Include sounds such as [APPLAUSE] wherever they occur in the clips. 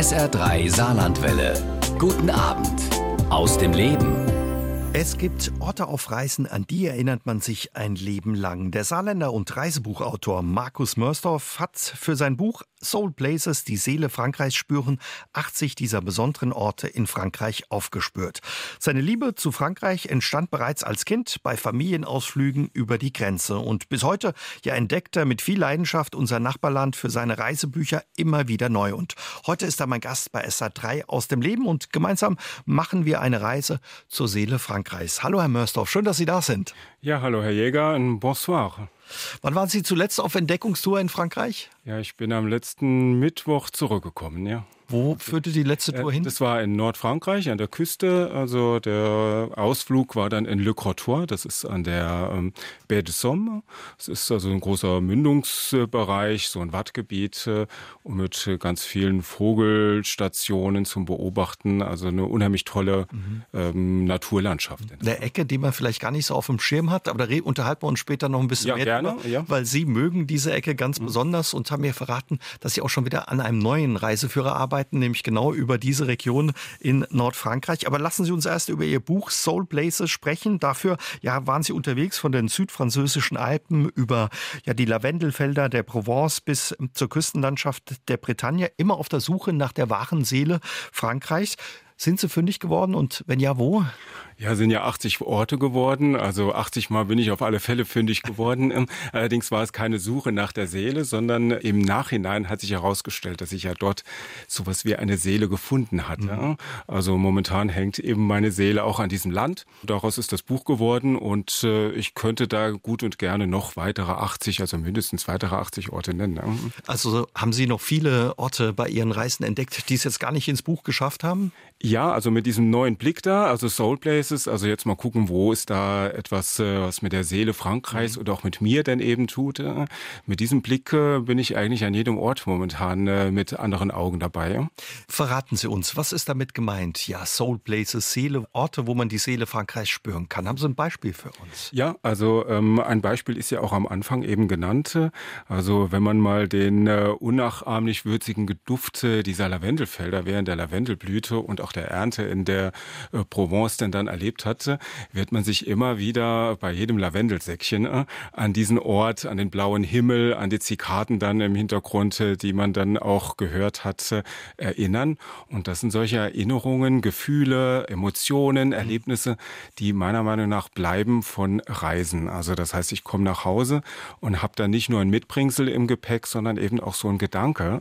SR3 Saarlandwelle. Guten Abend aus dem Leben. Es gibt Orte auf Reisen, an die erinnert man sich ein Leben lang. Der Saarländer und Reisebuchautor Markus Mörsdorf hat für sein Buch Soul Places, die Seele Frankreichs spüren, 80 dieser besonderen Orte in Frankreich aufgespürt. Seine Liebe zu Frankreich entstand bereits als Kind bei Familienausflügen über die Grenze und bis heute ja entdeckt er mit viel Leidenschaft unser Nachbarland für seine Reisebücher immer wieder neu. Und heute ist er mein Gast bei SA3 aus dem Leben und gemeinsam machen wir eine Reise zur Seele Frankreichs. Hallo, Herr Mörsdorf, schön, dass Sie da sind. Ja, hallo, Herr Jäger, ein bonsoir. Wann waren Sie zuletzt auf Entdeckungstour in Frankreich? Ja, ich bin am letzten Mittwoch zurückgekommen, ja. Wo führte die letzte Tour hin? Das war in Nordfrankreich an der Küste. Also der Ausflug war dann in Le Crotoy, das ist an der ähm, Baie de Somme. Es ist also ein großer Mündungsbereich, so ein Wattgebiet äh, mit ganz vielen Vogelstationen zum Beobachten. Also eine unheimlich tolle mhm. ähm, Naturlandschaft. Eine Ecke, die man vielleicht gar nicht so auf dem Schirm hat, aber da unterhalten wir uns später noch ein bisschen ja, mehr gerne, drüber, ja. weil Sie mögen diese Ecke ganz mhm. besonders und haben mir verraten, dass Sie auch schon wieder an einem neuen Reiseführer arbeiten arbeiten, nämlich genau über diese Region in Nordfrankreich. Aber lassen Sie uns erst über Ihr Buch Soul Places sprechen. Dafür ja, waren Sie unterwegs von den südfranzösischen Alpen über ja, die Lavendelfelder der Provence bis zur Küstenlandschaft der Bretagne, immer auf der Suche nach der wahren Seele Frankreichs. Sind Sie fündig geworden und wenn ja, wo? Ja, sind ja 80 Orte geworden. Also 80 Mal bin ich auf alle Fälle fündig geworden. [LAUGHS] Ähm, allerdings war es keine Suche nach der Seele, sondern im Nachhinein hat sich herausgestellt, dass ich ja dort sowas wie eine Seele gefunden hatte. Mhm. Also momentan hängt eben meine Seele auch an diesem Land. Daraus ist das Buch geworden und äh, ich könnte da gut und gerne noch weitere 80, also mindestens weitere 80 Orte nennen. Ne? Also haben Sie noch viele Orte bei Ihren Reisen entdeckt, die es jetzt gar nicht ins Buch geschafft haben? Ja, also mit diesem neuen Blick da, also Soul Places, also jetzt mal gucken, wo ist da etwas, äh, was mit der Seele Frankreichs mhm. oder auch mit mir denn eben tut. Äh, mit diesem Blick äh, bin ich eigentlich an jedem Ort momentan mit anderen Augen dabei. Verraten Sie uns, was ist damit gemeint? Ja, Soul Places, Seele, Orte, wo man die Seele Frankreichs spüren kann. Haben Sie ein Beispiel für uns? Ja, also ähm, ein Beispiel ist ja auch am Anfang eben genannt. Also wenn man mal den äh, unnachahmlich würzigen Duft dieser Lavendelfelder während der Lavendelblüte und auch auch der Ernte in der äh, Provence denn dann erlebt hatte, wird man sich immer wieder bei jedem Lavendelsäckchen äh, an diesen Ort, an den blauen Himmel, an die Zikaden dann im Hintergrund, äh, die man dann auch gehört hat, erinnern. Und das sind solche Erinnerungen, Gefühle, Emotionen, Erlebnisse, die meiner Meinung nach bleiben von Reisen. Also das heißt, ich komme nach Hause und habe dann nicht nur ein Mitbringsel im Gepäck, sondern eben auch so ein Gedanke,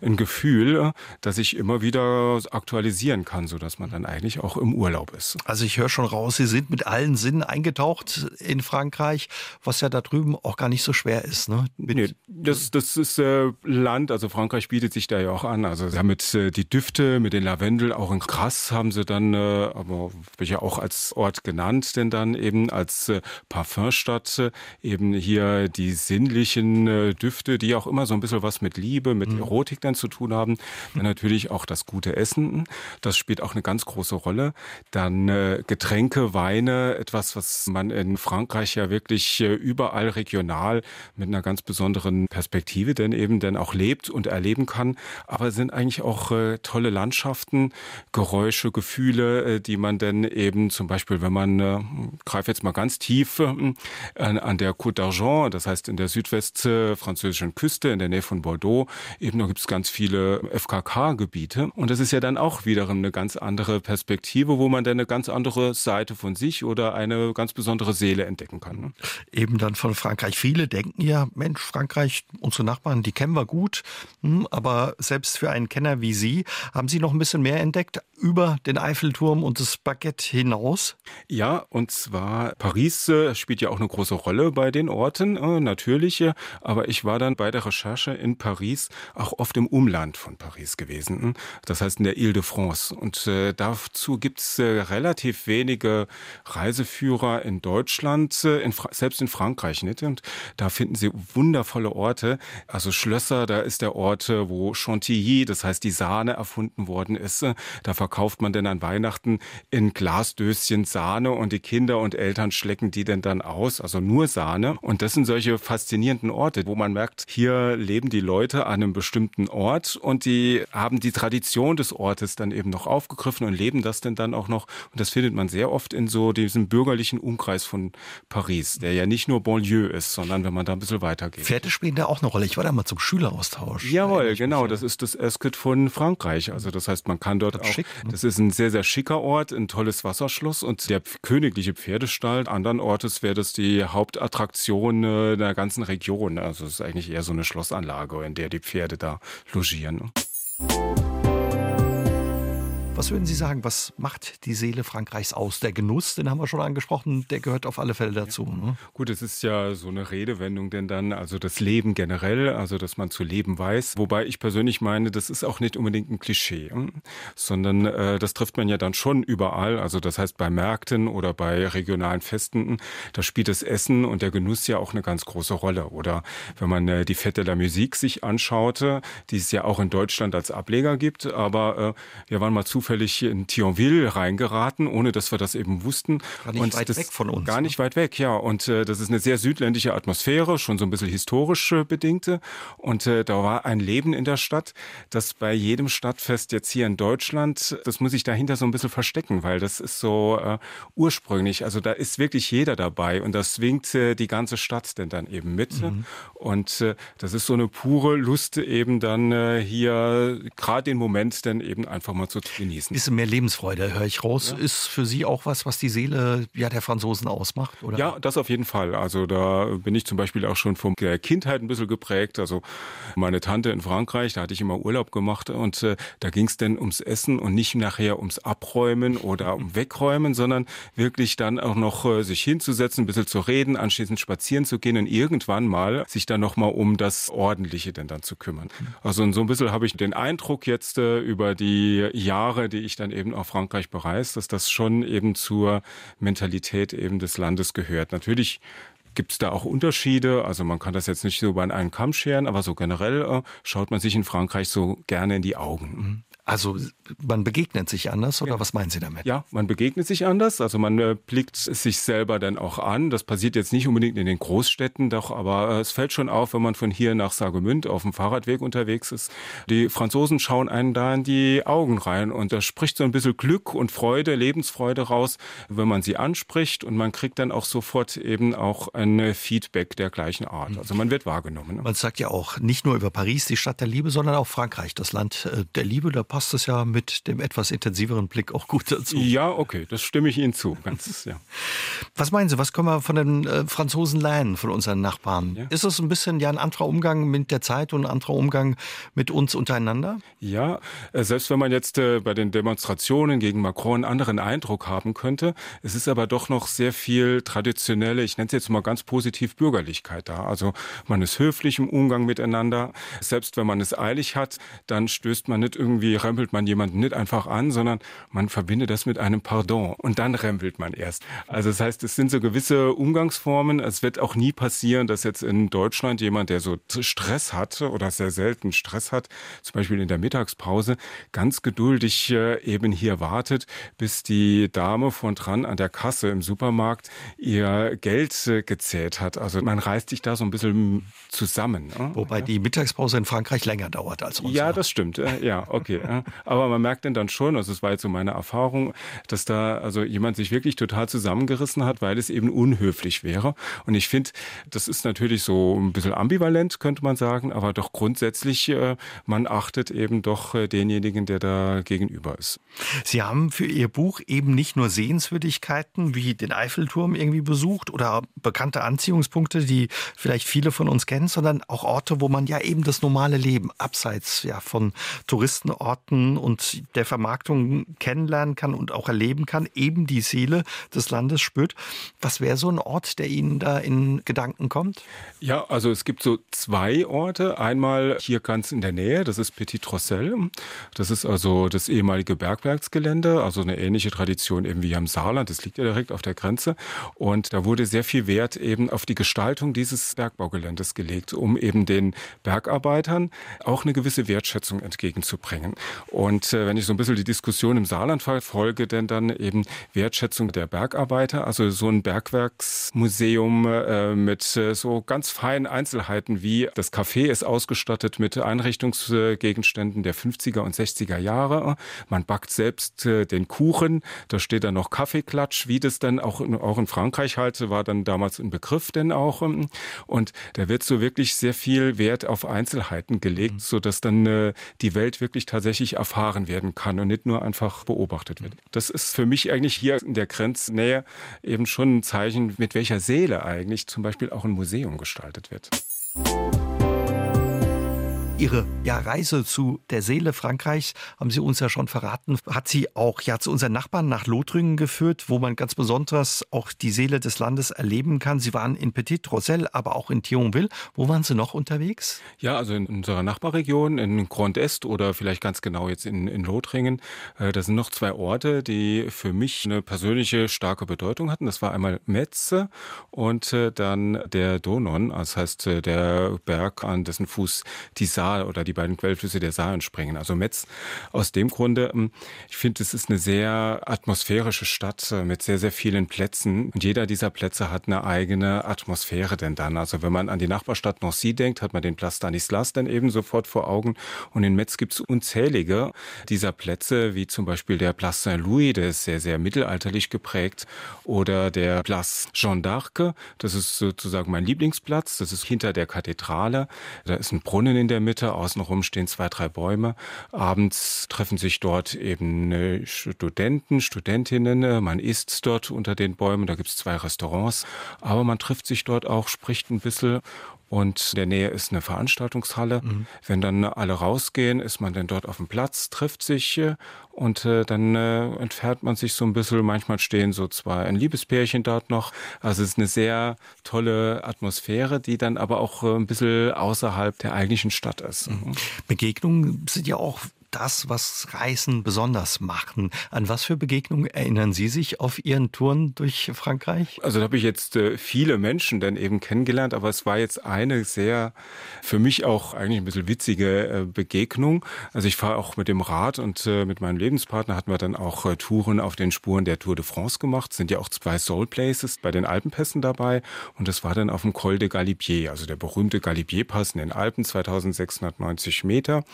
ein Gefühl, das ich immer wieder aktualisieren kann, so dass man dann eigentlich auch im Urlaub ist. Also ich höre schon raus, Sie sind mit allen Sinnen eingetaucht in Frankreich, was ja da drüben auch gar nicht so schwer ist. Ne? Nee, das, das ist äh, Land, also Frankreich bietet sich da ja auch an. Also damit äh, die Düfte mit den Lavendel, auch in Krass haben sie dann, äh, aber wird ja auch als Ort genannt, denn dann eben als äh, Parfümstadt äh, eben hier die sinnlichen äh, Düfte, die auch immer so ein bisschen was mit Liebe, mit mhm. Erotik dann zu tun haben. Dann natürlich auch das gute Essen. Das das spielt auch eine ganz große Rolle. Dann äh, Getränke, Weine, etwas, was man in Frankreich ja wirklich äh, überall regional mit einer ganz besonderen Perspektive denn eben dann auch lebt und erleben kann. Aber sind eigentlich auch äh, tolle Landschaften, Geräusche, Gefühle, äh, die man dann eben zum Beispiel, wenn man, äh, greife jetzt mal ganz tief an, der Côte d'Argent, das heißt in der südwestfranzösischen Küste, in der Nähe von Bordeaux, eben da gibt es ganz viele FKK-Gebiete. Und das ist ja dann auch wiederum eine ganz andere Perspektive, wo man dann eine ganz andere Seite von sich oder eine ganz besondere Seele entdecken kann. Ne? Eben dann von Frankreich. Viele denken ja, Mensch, Frankreich, unsere Nachbarn, die kennen wir gut. Hm, aber selbst für einen Kenner wie Sie, haben Sie noch ein bisschen mehr entdeckt über den Eiffelturm und das Baguette hinaus? Ja, und zwar Paris äh, spielt ja auch eine große Rolle bei den Orten, äh, natürlich. Aber ich war dann bei der Recherche in Paris auch oft im Umland von Paris gewesen. Das heißt in der Ile de France. Und äh, dazu gibt's äh, relativ relativ wenige Reiseführer in Deutschland, äh, in selbst in Frankreich nicht. Und da finden Sie wundervolle Orte. Also Schlösser, da ist der Ort, äh, wo Chantilly, das heißt die Sahne erfunden worden ist. Da verkauft man denn an Weihnachten in Glasdöschen Sahne und die Kinder und Eltern schlecken die denn dann aus, also nur Sahne. Und das sind solche faszinierenden Orte, wo man merkt, hier leben die Leute an einem bestimmten Ort und die haben die Tradition des Ortes dann eben noch aufgegriffen und leben das denn dann auch noch. Und das findet man sehr oft in so diesem bürgerlichen Umkreis von Paris, der ja nicht nur Banlieue ist, sondern wenn man da ein bisschen weitergeht. Pferde spielen da auch eine Rolle. Ich war da mal zum Schüleraustausch. Jawohl, genau. Das ist das Esket von Frankreich. Also das heißt, man kann dort das auch, schick, ne? das ist ein sehr, sehr schicker Ort, ein tolles Wasserschloss und der königliche Pferdestall. Andern Ortes wäre das die Hauptattraktion äh, der ganzen Region. Also es ist eigentlich eher so eine Schlossanlage, in der die Pferde da logieren. Was würden Sie sagen, was macht die Seele Frankreichs aus? Der Genuss, den haben wir schon angesprochen, der gehört auf alle Fälle dazu. Ne? Gut, es ist ja so eine Redewendung, denn dann, also das Leben generell, also dass man zu leben weiß. Wobei ich persönlich meine, das ist auch nicht unbedingt ein Klischee, hm? sondern äh, das trifft man ja dann schon überall. Also das heißt bei Märkten oder bei regionalen Festen, da spielt das Essen und der Genuss ja auch eine ganz große Rolle. Oder wenn man äh, die Fette der Musik sich anschaute, die es ja auch in Deutschland als Ableger gibt, aber äh, wir waren mal zu zufällig in Thionville reingeraten, ohne dass wir das eben wussten. Gar nicht und weit weg von uns. Gar ne? nicht weit weg, ja. Und äh, das ist eine sehr südländische Atmosphäre, schon so ein bisschen historisch äh, bedingte. Und äh, da war ein Leben in der Stadt, das bei jedem Stadtfest jetzt hier in Deutschland, das muss ich dahinter so ein bisschen verstecken, weil das ist so äh, ursprünglich. Also da ist wirklich jeder dabei und das swingt äh, die ganze Stadt denn dann eben mit. Mhm. Und äh, das ist so eine pure Lust eben dann äh, hier gerade den Moment dann eben einfach mal zu trainieren genießen. Bisschen mehr Lebensfreude, höre ich raus. Ja. Ist für Sie auch was, was die Seele ja, der Franzosen ausmacht? Oder? Ja, das auf jeden Fall. Also da bin ich zum Beispiel auch schon von der Kindheit ein bisschen geprägt. Also meine Tante in Frankreich, da hatte ich immer Urlaub gemacht und äh, da ging es dann ums Essen und nicht nachher ums Abräumen oder um Wegräumen, sondern wirklich dann auch noch äh, sich hinzusetzen, ein bisschen zu reden, anschließend spazieren zu gehen und irgendwann mal sich dann nochmal um das Ordentliche denn dann zu kümmern. Also so ein bisschen habe ich den Eindruck jetzt äh, über die Jahre, die ich dann eben auch Frankreich bereist, dass das schon eben zur Mentalität eben des Landes gehört. Natürlich gibt es da auch Unterschiede. Also man kann das jetzt nicht so bei einem Kamm scheren, aber so generell äh, schaut man sich in Frankreich so gerne in die Augen. Also man begegnet sich anders oder ja. was meinen Sie damit? Ja, man begegnet sich anders. Also man äh, blickt sich selber dann auch an. Das passiert jetzt nicht unbedingt in den Großstädten, doch aber äh, es fällt schon auf, wenn man von hier nach Saargemünd auf dem Fahrradweg unterwegs ist. Die Franzosen schauen einen da in die Augen rein und da spricht so ein bisschen Glück und Freude, Lebensfreude raus, wenn man sie anspricht und man kriegt dann auch sofort eben auch ein Feedback der gleichen Art. Mhm. Also man wird wahrgenommen. Ne? Man sagt ja auch nicht nur über Paris, die Stadt der Liebe, sondern auch Frankreich, das Land äh, der Liebe. Da passt es ja mit dem etwas intensiveren Blick auch gut dazu. Ja, okay, das stimme ich Ihnen zu. Ganz, ja. Was meinen Sie, was können wir von den äh, Franzosen lernen, von unseren Nachbarn? Ja. Ist es ein bisschen ja ein anderer Umgang mit der Zeit und ein anderer Umgang mit uns untereinander? Ja, äh, selbst wenn man jetzt äh, bei den Demonstrationen gegen Macron einen anderen Eindruck haben könnte, es ist aber doch noch sehr viel traditionelle, ich nenne es jetzt mal ganz positiv Bürgerlichkeit da. Also man ist höflich im Umgang miteinander. Selbst wenn man es eilig hat, dann stößt man nicht irgendwie rempelt man jemanden nicht einfach an, sondern man verbindet das mit einem Pardon und dann rempelt man erst. Also das heißt, es sind so gewisse Umgangsformen. Es wird auch nie passieren, dass jetzt in Deutschland jemand, der so Stress hat oder sehr selten Stress hat, zum Beispiel in der Mittagspause, ganz geduldig äh, eben hier wartet, bis die Dame von dran an der Kasse im Supermarkt ihr Geld äh, gezählt hat. Also man reißt sich da so ein bisschen zusammen. Ne? Wobei die Mittagspause in Frankreich länger dauert als uns. Ja, das stimmt. Ja, okay. Aber man merkt denn dann schon, also es war jetzt so meine Erfahrung, dass da also jemand sich wirklich total zusammengerissen hat, weil es eben unhöflich wäre. Und ich finde, das ist natürlich so ein bisschen ambivalent, könnte man sagen, aber doch grundsätzlich, äh, man achtet eben doch äh, denjenigen, der da gegenüber ist. Sie haben für Ihr Buch eben nicht nur Sehenswürdigkeiten wie den Eiffelturm irgendwie besucht oder bekannte Anziehungspunkte, die vielleicht viele von uns kennen, sondern auch Orte, wo man ja eben das normale Leben abseits ja, von Touristenorten Orten und der Vermarktung kennenlernen kann und auch erleben kann, eben die Seele des Landes spürt. Was wäre so ein Ort, der Ihnen da in Gedanken kommt? Ja, also es gibt so zwei Orte. Einmal hier ganz in der Nähe, das ist Petit Rossel. Das ist also das ehemalige Bergwerksgelände, also eine ähnliche Tradition eben wie am Saarland. Das liegt ja direkt auf der Grenze. Und da wurde sehr viel Wert eben auf die Gestaltung dieses Bergbaugeländes gelegt, um eben den Bergarbeitern auch eine gewisse Wertschätzung entgegenzubringen. Und äh, wenn ich so ein bisschen die Diskussion im Saarland verfolge, denn dann eben Wertschätzung der Bergarbeiter, also so ein Bergwerksmuseum äh, mit äh, so ganz feinen Einzelheiten wie das Café ist ausgestattet mit Einrichtungsgegenständen der 50er und 60er Jahre. Man backt selbst äh, den Kuchen, da steht dann noch Kaffeeklatsch, wie das dann auch in, auch in Frankreich halt war dann damals ein Begriff denn auch. Und da wird so wirklich sehr viel Wert auf Einzelheiten gelegt, mhm. so dass dann äh, die Welt wirklich tatsächlich erfahren werden kann und nicht nur einfach beobachtet wird. Das ist für mich eigentlich hier in der Grenznähe eben schon ein Zeichen, mit welcher Seele eigentlich zum Beispiel auch ein Museum gestaltet wird. Ihre ja, Reise zu der Seele Frankreichs, haben Sie uns ja schon verraten, hat Sie auch ja zu unseren Nachbarn nach Lothringen geführt, wo man ganz besonders auch die Seele des Landes erleben kann. Sie waren in Petit Rossel, aber auch in Thionville. Wo waren Sie noch unterwegs? Ja, also in unserer Nachbarregion, in Grand Est oder vielleicht ganz genau jetzt in, in Lothringen. Äh, da sind noch zwei Orte, die für mich eine persönliche starke Bedeutung hatten. Das war einmal Metze und äh, dann der Donon, das heißt äh, der Berg, an dessen Fuß die Saar Saar oder die beiden Quellflüsse der Saar entspringen. Also Metz aus dem Grunde, ähm, ich finde, es ist eine sehr atmosphärische Stadt äh, mit sehr, sehr vielen Plätzen. Und jeder dieser Plätze hat eine eigene Atmosphäre denn dann. Also wenn man an die Nachbarstadt Nancy denkt, hat man den Place Stanislas dann eben sofort vor Augen. Und in Metz gibt es unzählige dieser Plätze, wie zum Beispiel der Place Saint-Louis, der ist sehr, sehr mittelalterlich geprägt. Oder der Place Jean d'Arc, das ist sozusagen mein Lieblingsplatz. Das ist hinter der Kathedrale. Da ist ein Brunnen in der Mitte Mitte. Außenrum stehen zwei, drei Bäume. Abends treffen sich dort eben äh, Studenten, Studentinnen. Man isst dort unter den Bäumen. Da gibt es zwei Restaurants. Aber man trifft sich dort auch, spricht ein bisschen und in der Nähe ist eine Veranstaltungshalle. Mhm. Wenn dann alle rausgehen, ist man dann dort auf dem Platz, trifft sich und äh, dann äh, entfernt man sich so ein bisschen. Manchmal stehen so zwei ein Liebespärchen dort noch. Also es ist eine sehr tolle Atmosphäre, die dann aber auch äh, ein bisschen außerhalb der eigentlichen Stadt ist. Mhm. Begegnungen sind ja auch das, was Reisen besonders machen. An was für Begegnungen erinnern Sie sich auf Ihren Touren durch Frankreich? Also da habe ich jetzt äh, viele Menschen dann eben kennengelernt, aber es war jetzt eine sehr für mich auch eigentlich ein bisschen witzige äh, Begegnung. Also ich fahre auch mit dem Rad und äh, mit meinem Lebenspartner hatten wir dann auch Touren auf den Spuren der Tour de France gemacht. Es sind ja auch zwei Soul Places bei den Alpenpässen dabei und das war dann auf dem Col de Galibier, also der berühmte Galibier-Pass in den Alpen, 2690 Meter.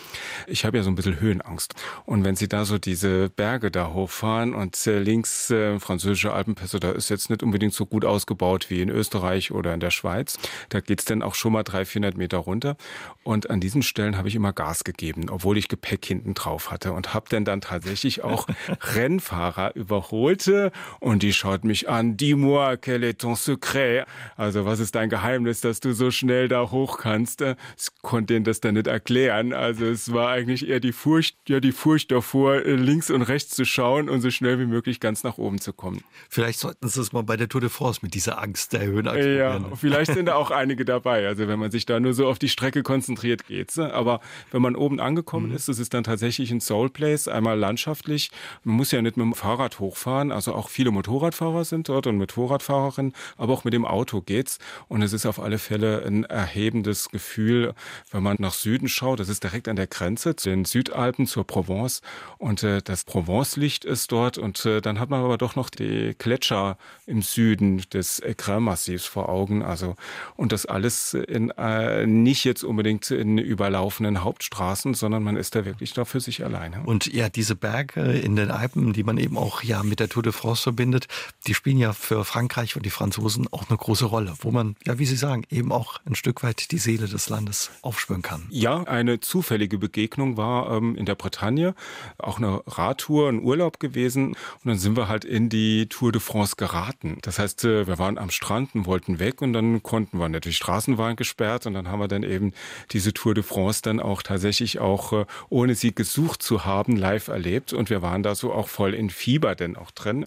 Ich habe ja so ein bisschen Höhe Höhenangst. Und wenn Sie da so diese Berge da hochfahren und äh, links äh, französische Alpenpässe, da ist jetzt nicht unbedingt so gut ausgebaut wie in Österreich oder in der Schweiz. Da geht's dann auch schon mal 300, 400 Meter runter. Und an diesen Stellen habe ich immer Gas gegeben, obwohl ich Gepäck hinten drauf hatte und habe dann dann tatsächlich auch [LAUGHS] Rennfahrer überholte und die schaut mich an, dis-moi, quel est ton secret? Also was ist dein Geheimnis, dass du so schnell da hoch kannst? Ich konnte ihnen das dann nicht erklären. Also es war eigentlich eher die Furcht, Furcht, ja, die Furcht davor, äh, links und rechts zu schauen und so schnell wie möglich ganz nach oben zu kommen. Vielleicht sollten Sie es mal bei der Tour de France mit dieser Angst der Höhenangst Ja, vielleicht sind da auch einige dabei. Also wenn man sich da nur so auf die Strecke konzentriert, geht's. Ne? Aber wenn man oben angekommen mhm. ist, das ist dann tatsächlich ein Soul Place, einmal landschaftlich. Man muss ja nicht mit dem Fahrrad hochfahren. Also auch viele Motorradfahrer sind dort und Motorradfahrerinnen, aber auch mit dem Auto geht's. Und es ist auf alle Fälle ein erhebendes Gefühl, wenn man nach Süden schaut. Das ist direkt an der Grenze zu den Südalpen Alpen zur Provence und äh, das Provence-Licht ist dort und äh, dann hat man aber doch noch die Gletscher im Süden des Écrin-Massivs vor Augen. Also und das alles in äh, nicht jetzt unbedingt in überlaufenden Hauptstraßen, sondern man ist da wirklich da für sich alleine. Und ja, diese Berge in den Alpen, die man eben auch ja mit der Tour de France verbindet, die spielen ja für Frankreich und die Franzosen auch eine große Rolle, wo man ja, wie Sie sagen, eben auch ein Stück weit die Seele des Landes aufspüren kann. Ja, eine zufällige Begegnung war in der Bretagne, auch eine Radtour, ein Urlaub gewesen. Und dann sind wir halt in die Tour de France geraten. Das heißt, äh, wir waren am Strand und wollten weg und dann konnten wir. Die Straßen waren gesperrt und dann haben wir dann eben diese Tour de France dann auch tatsächlich auch, äh, ohne sie gesucht zu haben, live erlebt. Und wir waren da so auch voll in Fieber denn auch drin.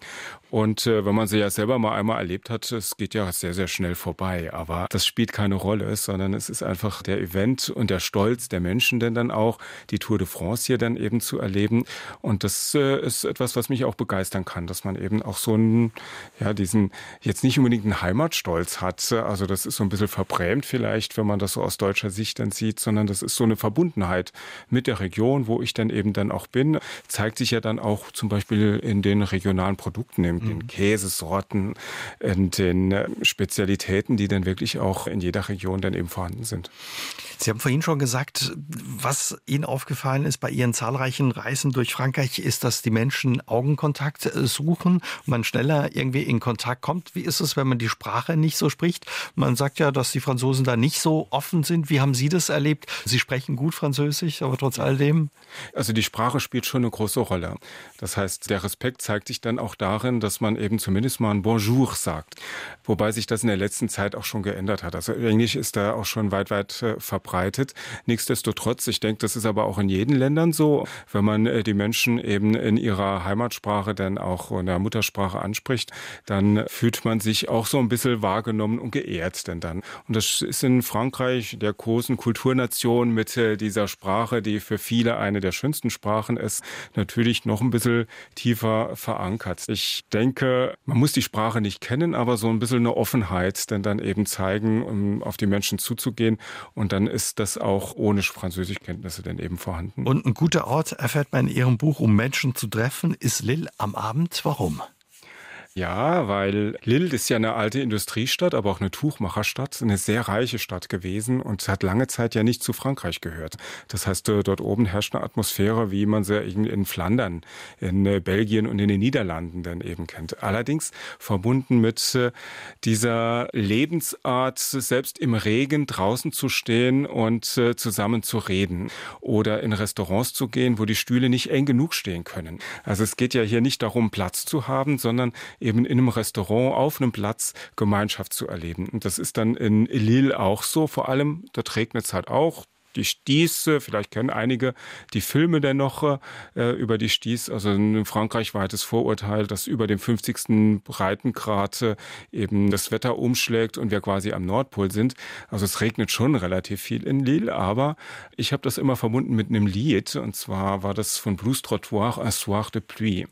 Und äh, wenn man sie ja selber mal einmal erlebt hat, es geht ja sehr, sehr schnell vorbei. Aber das spielt keine Rolle, sondern es ist einfach der Event und der Stolz der Menschen denn dann auch, die Tour de France hier dann eben zu erleben. Und das äh, ist etwas, was mich auch begeistern kann, dass man eben auch so einen, ja, diesen, jetzt nicht unbedingt einen Heimatstolz hat. Also das ist so ein bisschen verbrämt vielleicht, wenn man das so aus deutscher Sicht dann sieht, sondern das ist so eine Verbundenheit mit der Region, wo ich dann eben dann auch bin. Zeigt sich ja dann auch zum Beispiel in den regionalen Produkten, in den mhm. Käsesorten, in den äh, Spezialitäten, die dann wirklich auch in jeder Region dann eben vorhanden sind. Sie haben vorhin schon gesagt, was Ihnen aufgefallen ist bei Ihren zahlreichen Reisen durch Frankreich, ist, dass die Menschen Augenkontakt äh, suchen, man schneller irgendwie in Kontakt kommt. Wie ist es, wenn man die Sprache nicht so spricht? Man sagt ja, dass die Franzosen da nicht so offen sind. Wie haben Sie das erlebt? Sie sprechen gut Französisch, aber trotz alledem? Also die Sprache spielt schon eine große Rolle. Das heißt, der Respekt zeigt sich dann auch darin, dass man eben zumindest mal ein Bonjour sagt. Wobei sich das in der letzten Zeit auch schon geändert hat. Also Englisch ist da auch schon weit, weit äh, verbreitet. Nichtsdestotrotz, ich denke, das ist aber auch in jedem Ländern so, wenn man äh, die Menschen eben in ihrer Heimatsprache dann auch in der Muttersprache anspricht, dann fühlt man sich auch so ein bisschen wahrgenommen und geehrt denn dann. Und das ist in Frankreich, der großen Kulturnation mit äh, dieser Sprache, die für viele eine der schönsten Sprachen ist, natürlich noch ein bisschen tiefer verankert. Ich denke, man muss die Sprache nicht kennen, aber so ein bisschen eine Offenheit denn dann eben zeigen, um auf die Menschen zuzugehen. Und dann ist das auch ohne Französischkenntnisse denn eben vorhanden. Und ein guter Ort, erfährt man in Ihrem Buch, um Menschen zu treffen, ist Lille am Abend. Warum? Ja, weil Lille ist ja eine alte Industriestadt, aber auch eine Tuchmacherstadt, eine sehr reiche Stadt gewesen und hat lange Zeit ja nicht zu Frankreich gehört. Das heißt, äh, dort oben herrscht eine Atmosphäre, wie man sie in Flandern, in äh, Belgien und in den Niederlanden dann eben kennt. Allerdings verbunden mit äh, dieser Lebensart, selbst im Regen draußen zu stehen und zusammen zu reden oder in Restaurants zu gehen, wo die Stühle nicht eng genug stehen können. Also es geht ja hier nicht darum, Platz zu haben, sondern eben in einem Restaurant auf einem Platz Gemeinschaft zu erleben. Und das ist dann in Lille auch so. Vor allem, dort regnet es halt auch die Stieße, vielleicht kennen einige die Filme dennoch äh, über die Stieß, also ein frankreichweites Vorurteil, dass über dem 50. Breitengrad äh, eben das Wetter umschlägt und wir quasi am Nordpol sind. Also es regnet schon relativ viel in Lille, aber ich habe das immer verbunden mit einem Lied und zwar war das von Blues Trottoir Un Soir de Pluie.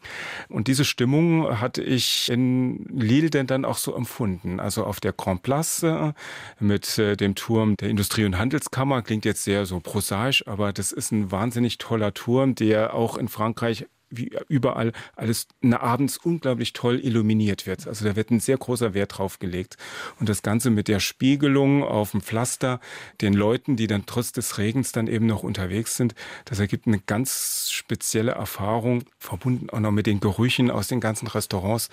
Und diese Stimmung hatte ich in Lille denn dann auch so empfunden. Also auf der Grand Place äh, mit äh, dem Turm der Industrie- und Handelskammer klingt jetzt sehr sehr so prosaisch, aber das ist ein wahnsinnig toller Turm, der auch in Frankreich wie überall alles abends unglaublich toll illuminiert wird. Also da wird ein sehr großer Wert drauf gelegt. Und das Ganze mit der Spiegelung auf dem Pflaster, den Leuten, die dann trotz des Regens dann eben noch unterwegs sind, das ergibt eine ganz spezielle Erfahrung, verbunden auch noch mit den Gerüchen aus den ganzen Restaurants,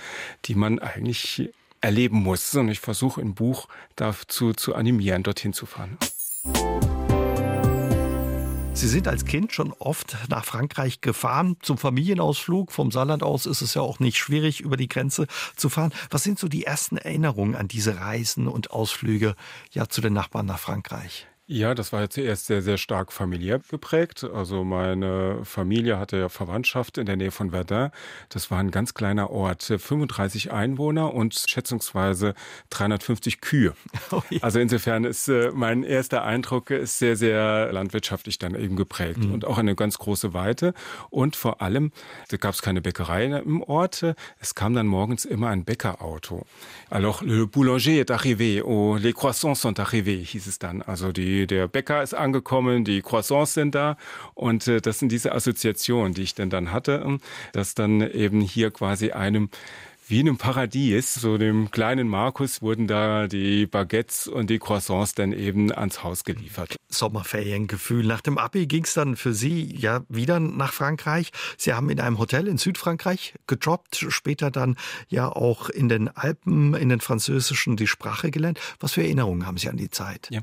die man eigentlich erleben muss. Und ich versuche im Buch dazu zu animieren, dorthin zu fahren. Sie sind als Kind schon oft nach Frankreich gefahren, zum Familienausflug. Vom Saarland aus ist es ja auch nicht schwierig, über die Grenze zu fahren. Was sind so die ersten Erinnerungen an diese Reisen und Ausflüge ja zu den Nachbarn nach Frankreich? Ja, das war ja zuerst sehr, sehr stark familiär geprägt. Also meine Familie hatte ja Verwandtschaft in der Nähe von Verdun. Das war ein ganz kleiner Ort, 35 Einwohner und schätzungsweise 350 Kühe. [LAUGHS] Oh ja. Also insofern ist äh, mein erster Eindruck ist sehr, sehr landwirtschaftlich dann eben geprägt mhm. und auch eine ganz große Weite. Und vor allem, da gab es keine Bäckerei im Ort. Es kam dann morgens immer ein Bäckerauto. Alors, le boulanger est arrivé, oh, les croissants sont arrivés, hieß es dann. Also die der Bäcker ist angekommen, die Croissants sind da. Und äh, das sind diese Assoziationen, die ich denn dann hatte, ähm, dass dann eben hier quasi einem wie in einem Paradies, so dem kleinen Markus wurden da die Baguettes und die Croissants dann eben ans Haus geliefert. Sommerferiengefühl. Nach dem Abi ging es dann für Sie ja wieder nach Frankreich. Sie haben in einem Hotel in Südfrankreich gejobbt, später dann ja auch in den Alpen, in den französischen die Sprache gelernt. Was für Erinnerungen haben Sie an die Zeit? Ja,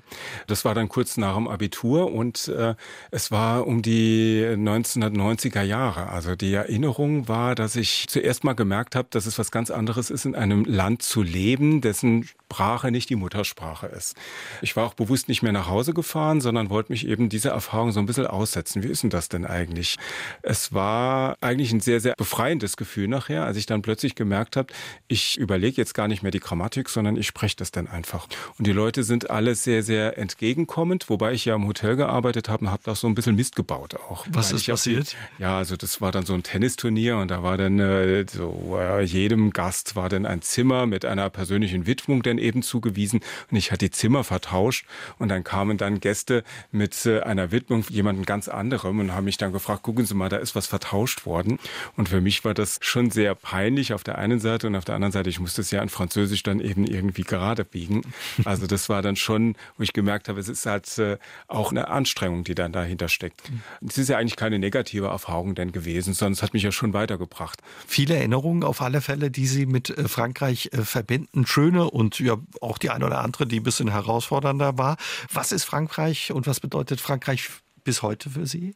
das war dann kurz nach dem Abitur und äh, es war um die 1990er Jahre. Also die Erinnerung war, dass ich zuerst mal gemerkt habe, dass es was ganz anderes ist, in einem Land zu leben, dessen Sprache nicht die Muttersprache ist. Ich war auch bewusst nicht mehr nach Hause gefahren, sondern wollte mich eben dieser Erfahrung so ein bisschen aussetzen. Wie ist denn das denn eigentlich? Es war eigentlich ein sehr, sehr befreiendes Gefühl nachher, als ich dann plötzlich gemerkt habe, ich überlege jetzt gar nicht mehr die Grammatik, sondern ich spreche das dann einfach. Und die Leute sind alle sehr, sehr entgegenkommend, wobei ich ja im Hotel gearbeitet habe und habe da so ein bisschen Mist gebaut auch. Was ist passiert? ja, also das war dann so ein Tennisturnier und da war dann äh, so äh, jedem Gast war dann ein Zimmer mit einer persönlichen Widmung, denn eben zugewiesen und ich hatte die Zimmer vertauscht und dann kamen dann Gäste mit äh, einer Widmung jemanden ganz anderem und haben mich dann gefragt, gucken Sie mal, da ist was vertauscht worden und für mich war das schon sehr peinlich auf der einen Seite und auf der anderen Seite, ich musste es ja in Französisch dann eben irgendwie gerade biegen. Also das war dann schon, wo ich gemerkt habe, es ist halt äh, auch eine Anstrengung, die dann dahinter steckt. Es ist ja eigentlich keine negative Erfahrung denn gewesen, sondern es hat mich ja schon weitergebracht. Viele Erinnerungen auf alle Fälle, die Sie mit Frankreich verbinden, schöne und ja auch die eine oder andere, die ein bisschen herausfordernder war. Was ist Frankreich und was bedeutet Frankreich bis heute für Sie?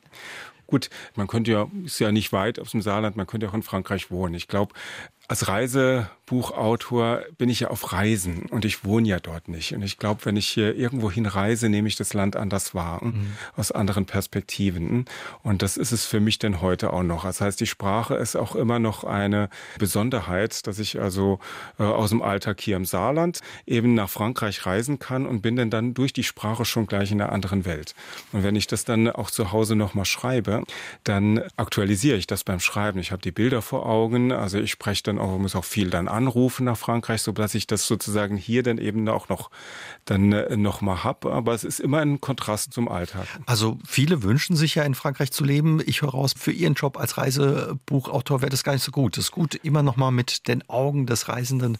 Gut, man könnte ja, ist ja nicht weit aus dem Saarland, man könnte auch in Frankreich wohnen. Ich glaube, als Reisebuchautor bin ich ja auf Reisen und ich wohne ja dort nicht. Und ich glaube, wenn ich hier irgendwo hinreise, nehme ich das Land anders wahr, mhm. aus anderen Perspektiven. Und das ist es für mich denn heute auch noch. Das heißt, die Sprache ist auch immer noch eine Besonderheit, dass ich also äh, aus dem Alltag hier im Saarland eben nach Frankreich reisen kann und bin denn dann durch die Sprache schon gleich in einer anderen Welt. Und wenn ich das dann auch zu Hause nochmal schreibe, dann aktualisiere ich das beim Schreiben. Ich habe die Bilder vor Augen, also ich spreche dann auch, muss auch viel dann anrufen nach Frankreich, so dass ich das sozusagen hier dann eben auch noch dann äh, noch mal hab. Aber es ist immer ein Kontrast zum Alltag. Also viele wünschen sich ja in Frankreich zu leben. Ich höre raus, für Ihren Job als Reisebuchautor wäre das gar nicht so gut. Es ist gut, immer noch mal mit den Augen des Reisenden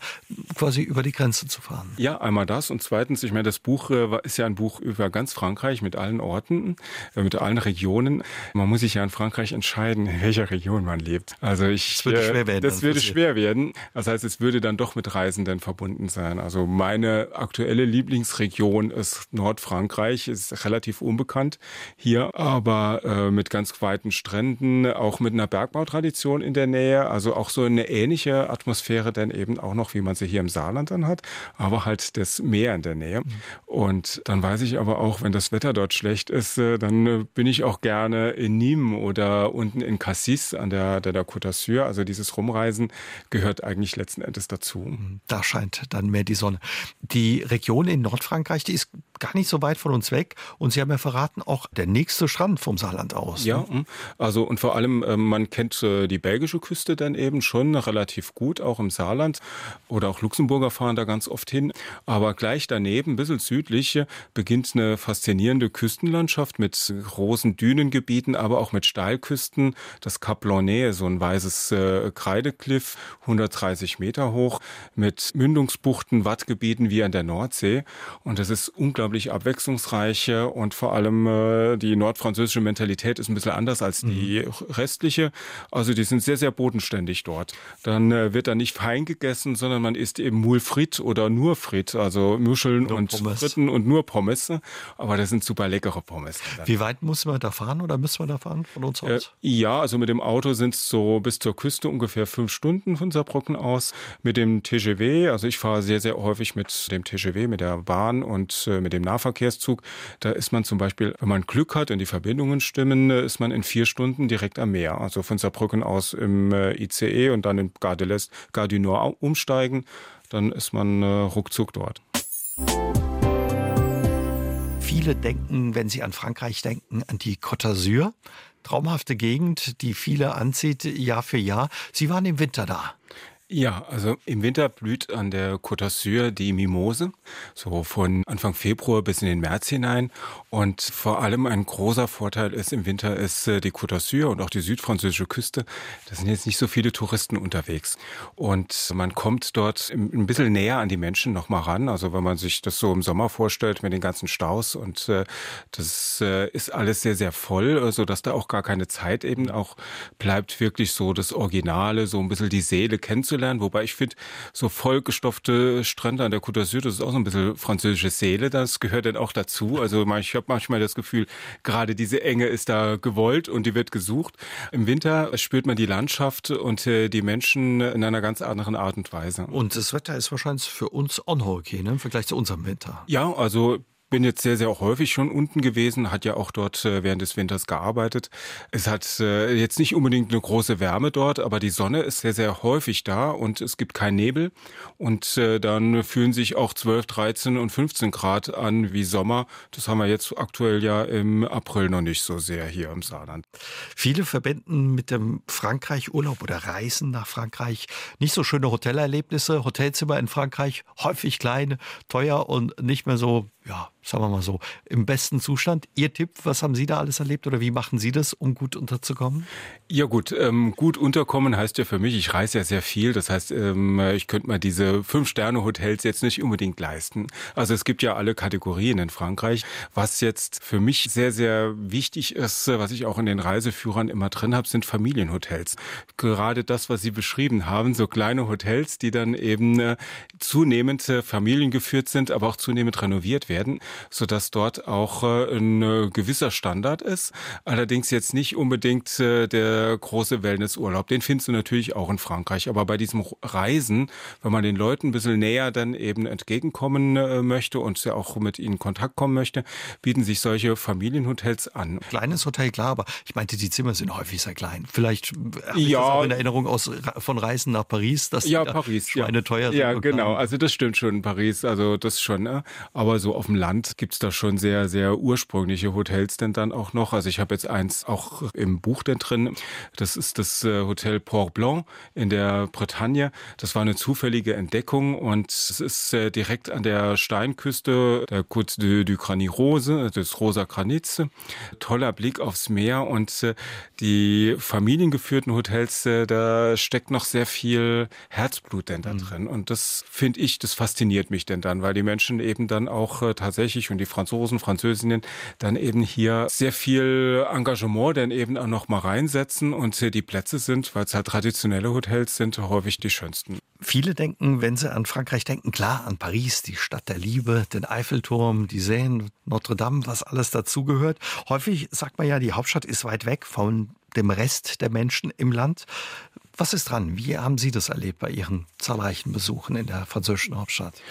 quasi über die Grenze zu fahren. Ja, einmal das und zweitens, ich meine, das Buch äh, ist ja ein Buch über ganz Frankreich mit allen Orten, äh, mit allen Regionen. Man muss sich ja in Frankreich entscheiden, in welcher Region man lebt. Also ich, das würde schwer werden. Das würde schwer schwer werden. Das heißt, es würde dann doch mit Reisenden verbunden sein. Also meine aktuelle Lieblingsregion ist Nordfrankreich, ist relativ unbekannt hier, aber äh, mit ganz weiten Stränden, auch mit einer Bergbautradition in der Nähe, also auch so eine ähnliche Atmosphäre dann eben auch noch, wie man sie hier im Saarland dann hat, aber halt das Meer in der Nähe. Und dann weiß ich aber auch, wenn das Wetter dort schlecht ist, äh, dann äh, bin ich auch gerne in Nîmes oder unten in Cassis an der, der, Côte d'Azur, also dieses Rumreisen gehört eigentlich letzten Endes dazu. Da scheint dann mehr die Sonne. Die Region in Nordfrankreich, die ist gar nicht so weit von uns weg. Und Sie haben ja verraten, auch der nächste Strand vom Saarland aus. Ja, ne? also und vor allem, ähm, man kennt äh, die belgische Küste dann eben schon relativ gut, auch im Saarland. Oder auch Luxemburger fahren da ganz oft hin. Aber gleich daneben, ein bisschen südlich, beginnt eine faszinierende Küstenlandschaft mit großen Dünengebieten, aber auch mit Steilküsten. Das Cap Launay, so ein weißes äh, Kreidekliff, 130 Meter hoch, mit Mündungsbuchten, Wattgebieten wie an der Nordsee. Und das ist unglaublich abwechslungsreich und vor allem äh, die nordfranzösische Mentalität ist ein bisschen anders als die mhm. restliche. Also die sind sehr, sehr bodenständig dort. Dann äh, wird da nicht fein gegessen, sondern man isst eben Moule frit oder nur frit, also Muscheln nur und Pommes. Fritten und nur Pommes. Aber das sind super leckere Pommes. Wie weit muss man da fahren oder müssen wir da fahren von uns aus? Äh, ja, also mit dem Auto sind es so bis zur Küste ungefähr fünf Stunden von Saarbrücken aus. Mit dem TGW, also ich fahre sehr, sehr häufig mit dem TGW, mit der Bahn und äh, mit dem Nahverkehrszug. Da ist man zum Beispiel, wenn man Glück hat und die Verbindungen stimmen, äh, ist man in vier Stunden direkt am Meer. Also von Saarbrücken aus im äh, ICE und dann in Gare de Gare du Nord umsteigen. Dann ist man ruckzuck dort. Viele denken, wenn sie an Frankreich denken, an die Côte d'Azur traumhafte Gegend, die viele anzieht Jahr für Jahr. Sie waren im Winter da. Ja, also im Winter blüht an der Côte d'Azur die Mimose, so von Anfang Februar bis in den März hinein. Und vor allem ein großer Vorteil ist im Winter ist äh, die Côte d'Azur und auch die südfranzösische Küste. Da sind jetzt nicht so viele Touristen unterwegs. Und man kommt dort ein bisschen näher an die Menschen noch mal ran. Also wenn man sich das so im Sommer vorstellt mit den ganzen Staus und äh, das äh, ist alles sehr, sehr voll, so dass da auch gar keine Zeit eben auch bleibt, wirklich so das Originale, so ein bisschen die Seele kennenzulernen kennenzulernen. Wobei ich finde, so vollgestopfte Strände an der Côte d'Azur, das ist auch so ein bisschen französische Seele. Das gehört dann auch dazu. Also ich habe manchmal das Gefühl, gerade diese Enge ist da gewollt und die wird gesucht. Im Winter spürt man die Landschaft und äh, die Menschen in einer ganz anderen Art und Weise. Und das Wetter ist wahrscheinlich für uns on okay, ne? im Vergleich zu unserem Winter. Ja, also bin jetzt sehr, sehr häufig schon unten gewesen, hat ja auch dort äh, während des Winters gearbeitet. Es hat äh, jetzt nicht unbedingt eine große Wärme dort, aber die Sonne ist sehr, sehr häufig da und es gibt keinen Nebel. Und äh, dann fühlen sich auch 12, 13 und 15 Grad an wie Sommer. Das haben wir jetzt aktuell ja im April noch nicht so sehr hier im Saarland. Viele verbinden mit dem Frankreich-Urlaub oder Reisen nach Frankreich nicht so schöne Hotelerlebnisse. Hotelzimmer in Frankreich häufig klein, teuer und nicht mehr so ja, sagen wir mal so, im besten Zustand. Ihr Tipp, was haben Sie da alles erlebt oder wie machen Sie das, um gut unterzukommen? Ja gut, ähm, gut unterkommen heißt ja für mich, ich reise ja sehr viel. Das heißt, ähm, ich könnte mir diese Fünf-Sterne-Hotels jetzt nicht unbedingt leisten. Also es gibt ja alle Kategorien in Frankreich. Was jetzt für mich sehr, sehr wichtig ist, was ich auch in den Reiseführern immer drin habe, sind Familienhotels. Gerade das, was Sie beschrieben haben, so kleine Hotels, die dann eben äh, zunehmend äh, familiengeführt sind, aber auch zunehmend renoviert werden, sodass dort auch äh, ein äh, gewisser Standard ist. Allerdings jetzt nicht unbedingt äh, der große Wellnessurlaub. Den findest du natürlich auch in Frankreich. Aber bei diesem Reisen, wenn man den Leuten ein bisschen näher dann eben entgegenkommen möchte und ja auch mit ihnen in Kontakt kommen möchte, bieten sich solche Familienhotels an. Kleines Hotel, klar, aber ich meinte, die Zimmer sind häufig sehr klein. Vielleicht habe ich ja. das auch in Erinnerung aus, von Reisen nach Paris, dass ja, Paris, ja. eine teuer sind. Ja, genau. Also das stimmt schon in Paris. Also das schon. Ne? Aber so auf dem Land gibt's da schon sehr, sehr ursprüngliche Hotels denn dann auch noch. Also ich habe jetzt eins auch im Buch denn drin. Das ist das äh, Hotel Port Blanc in der Bretagne. Das war eine zufällige Entdeckung und es ist äh, direkt an der Steinküste der Côte du Granit Rose, des Rosa Granits. Toller Blick aufs Meer und äh, die familiengeführten Hotels, da steckt noch sehr viel Herzblut denn da mhm. drin. Und das finde ich, das fasziniert mich denn dann, weil die Menschen eben dann auch tatsächlich und die Franzosen, Französinnen dann eben hier sehr viel Engagement dann eben auch noch mal reinsetzen und die Plätze sind, weil es halt traditionelle Hotels sind, häufig die schönsten. Viele denken, wenn sie an Frankreich denken, klar an Paris, die Stadt der Liebe, den Eiffelturm, die Seine, Notre Dame, was alles dazugehört. Häufig sagt man ja, die Hauptstadt ist weit weg von dem Rest der Menschen im Land. Was ist dran? Wie haben Sie das erlebt bei Ihren zahlreichen Besuchen in der französischen Hauptstadt?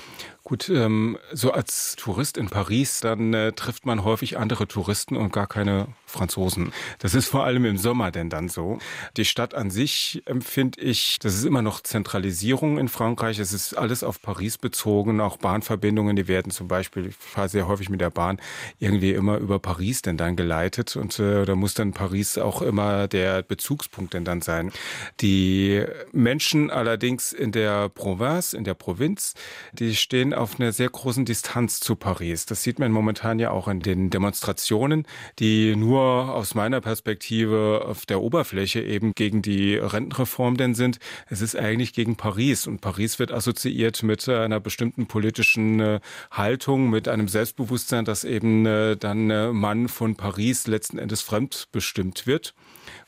Gut, ähm, so als Tourist in Paris, dann äh, trifft man häufig andere Touristen und gar keine Franzosen. Das ist vor allem im Sommer denn dann so. Die Stadt an sich empfinde ich, das ist immer noch Zentralisierung in Frankreich. Es ist alles auf Paris bezogen, auch Bahnverbindungen, die werden zum Beispiel, ich fahre sehr häufig mit der Bahn, irgendwie immer über Paris denn dann geleitet und äh, da muss dann Paris auch immer der Bezugspunkt denn dann sein. Die Menschen allerdings in der Province, in der Provinz, die stehen stehen auf einer sehr großen Distanz zu Paris. Das sieht man momentan ja auch in den Demonstrationen, die nur aus meiner Perspektive auf der Oberfläche eben gegen die Rentenreform denn sind. Es ist eigentlich gegen Paris und Paris wird assoziiert mit einer bestimmten politischen äh, Haltung, mit einem Selbstbewusstsein, dass eben äh, dann äh, Mann von Paris letzten Endes fremdbestimmt wird.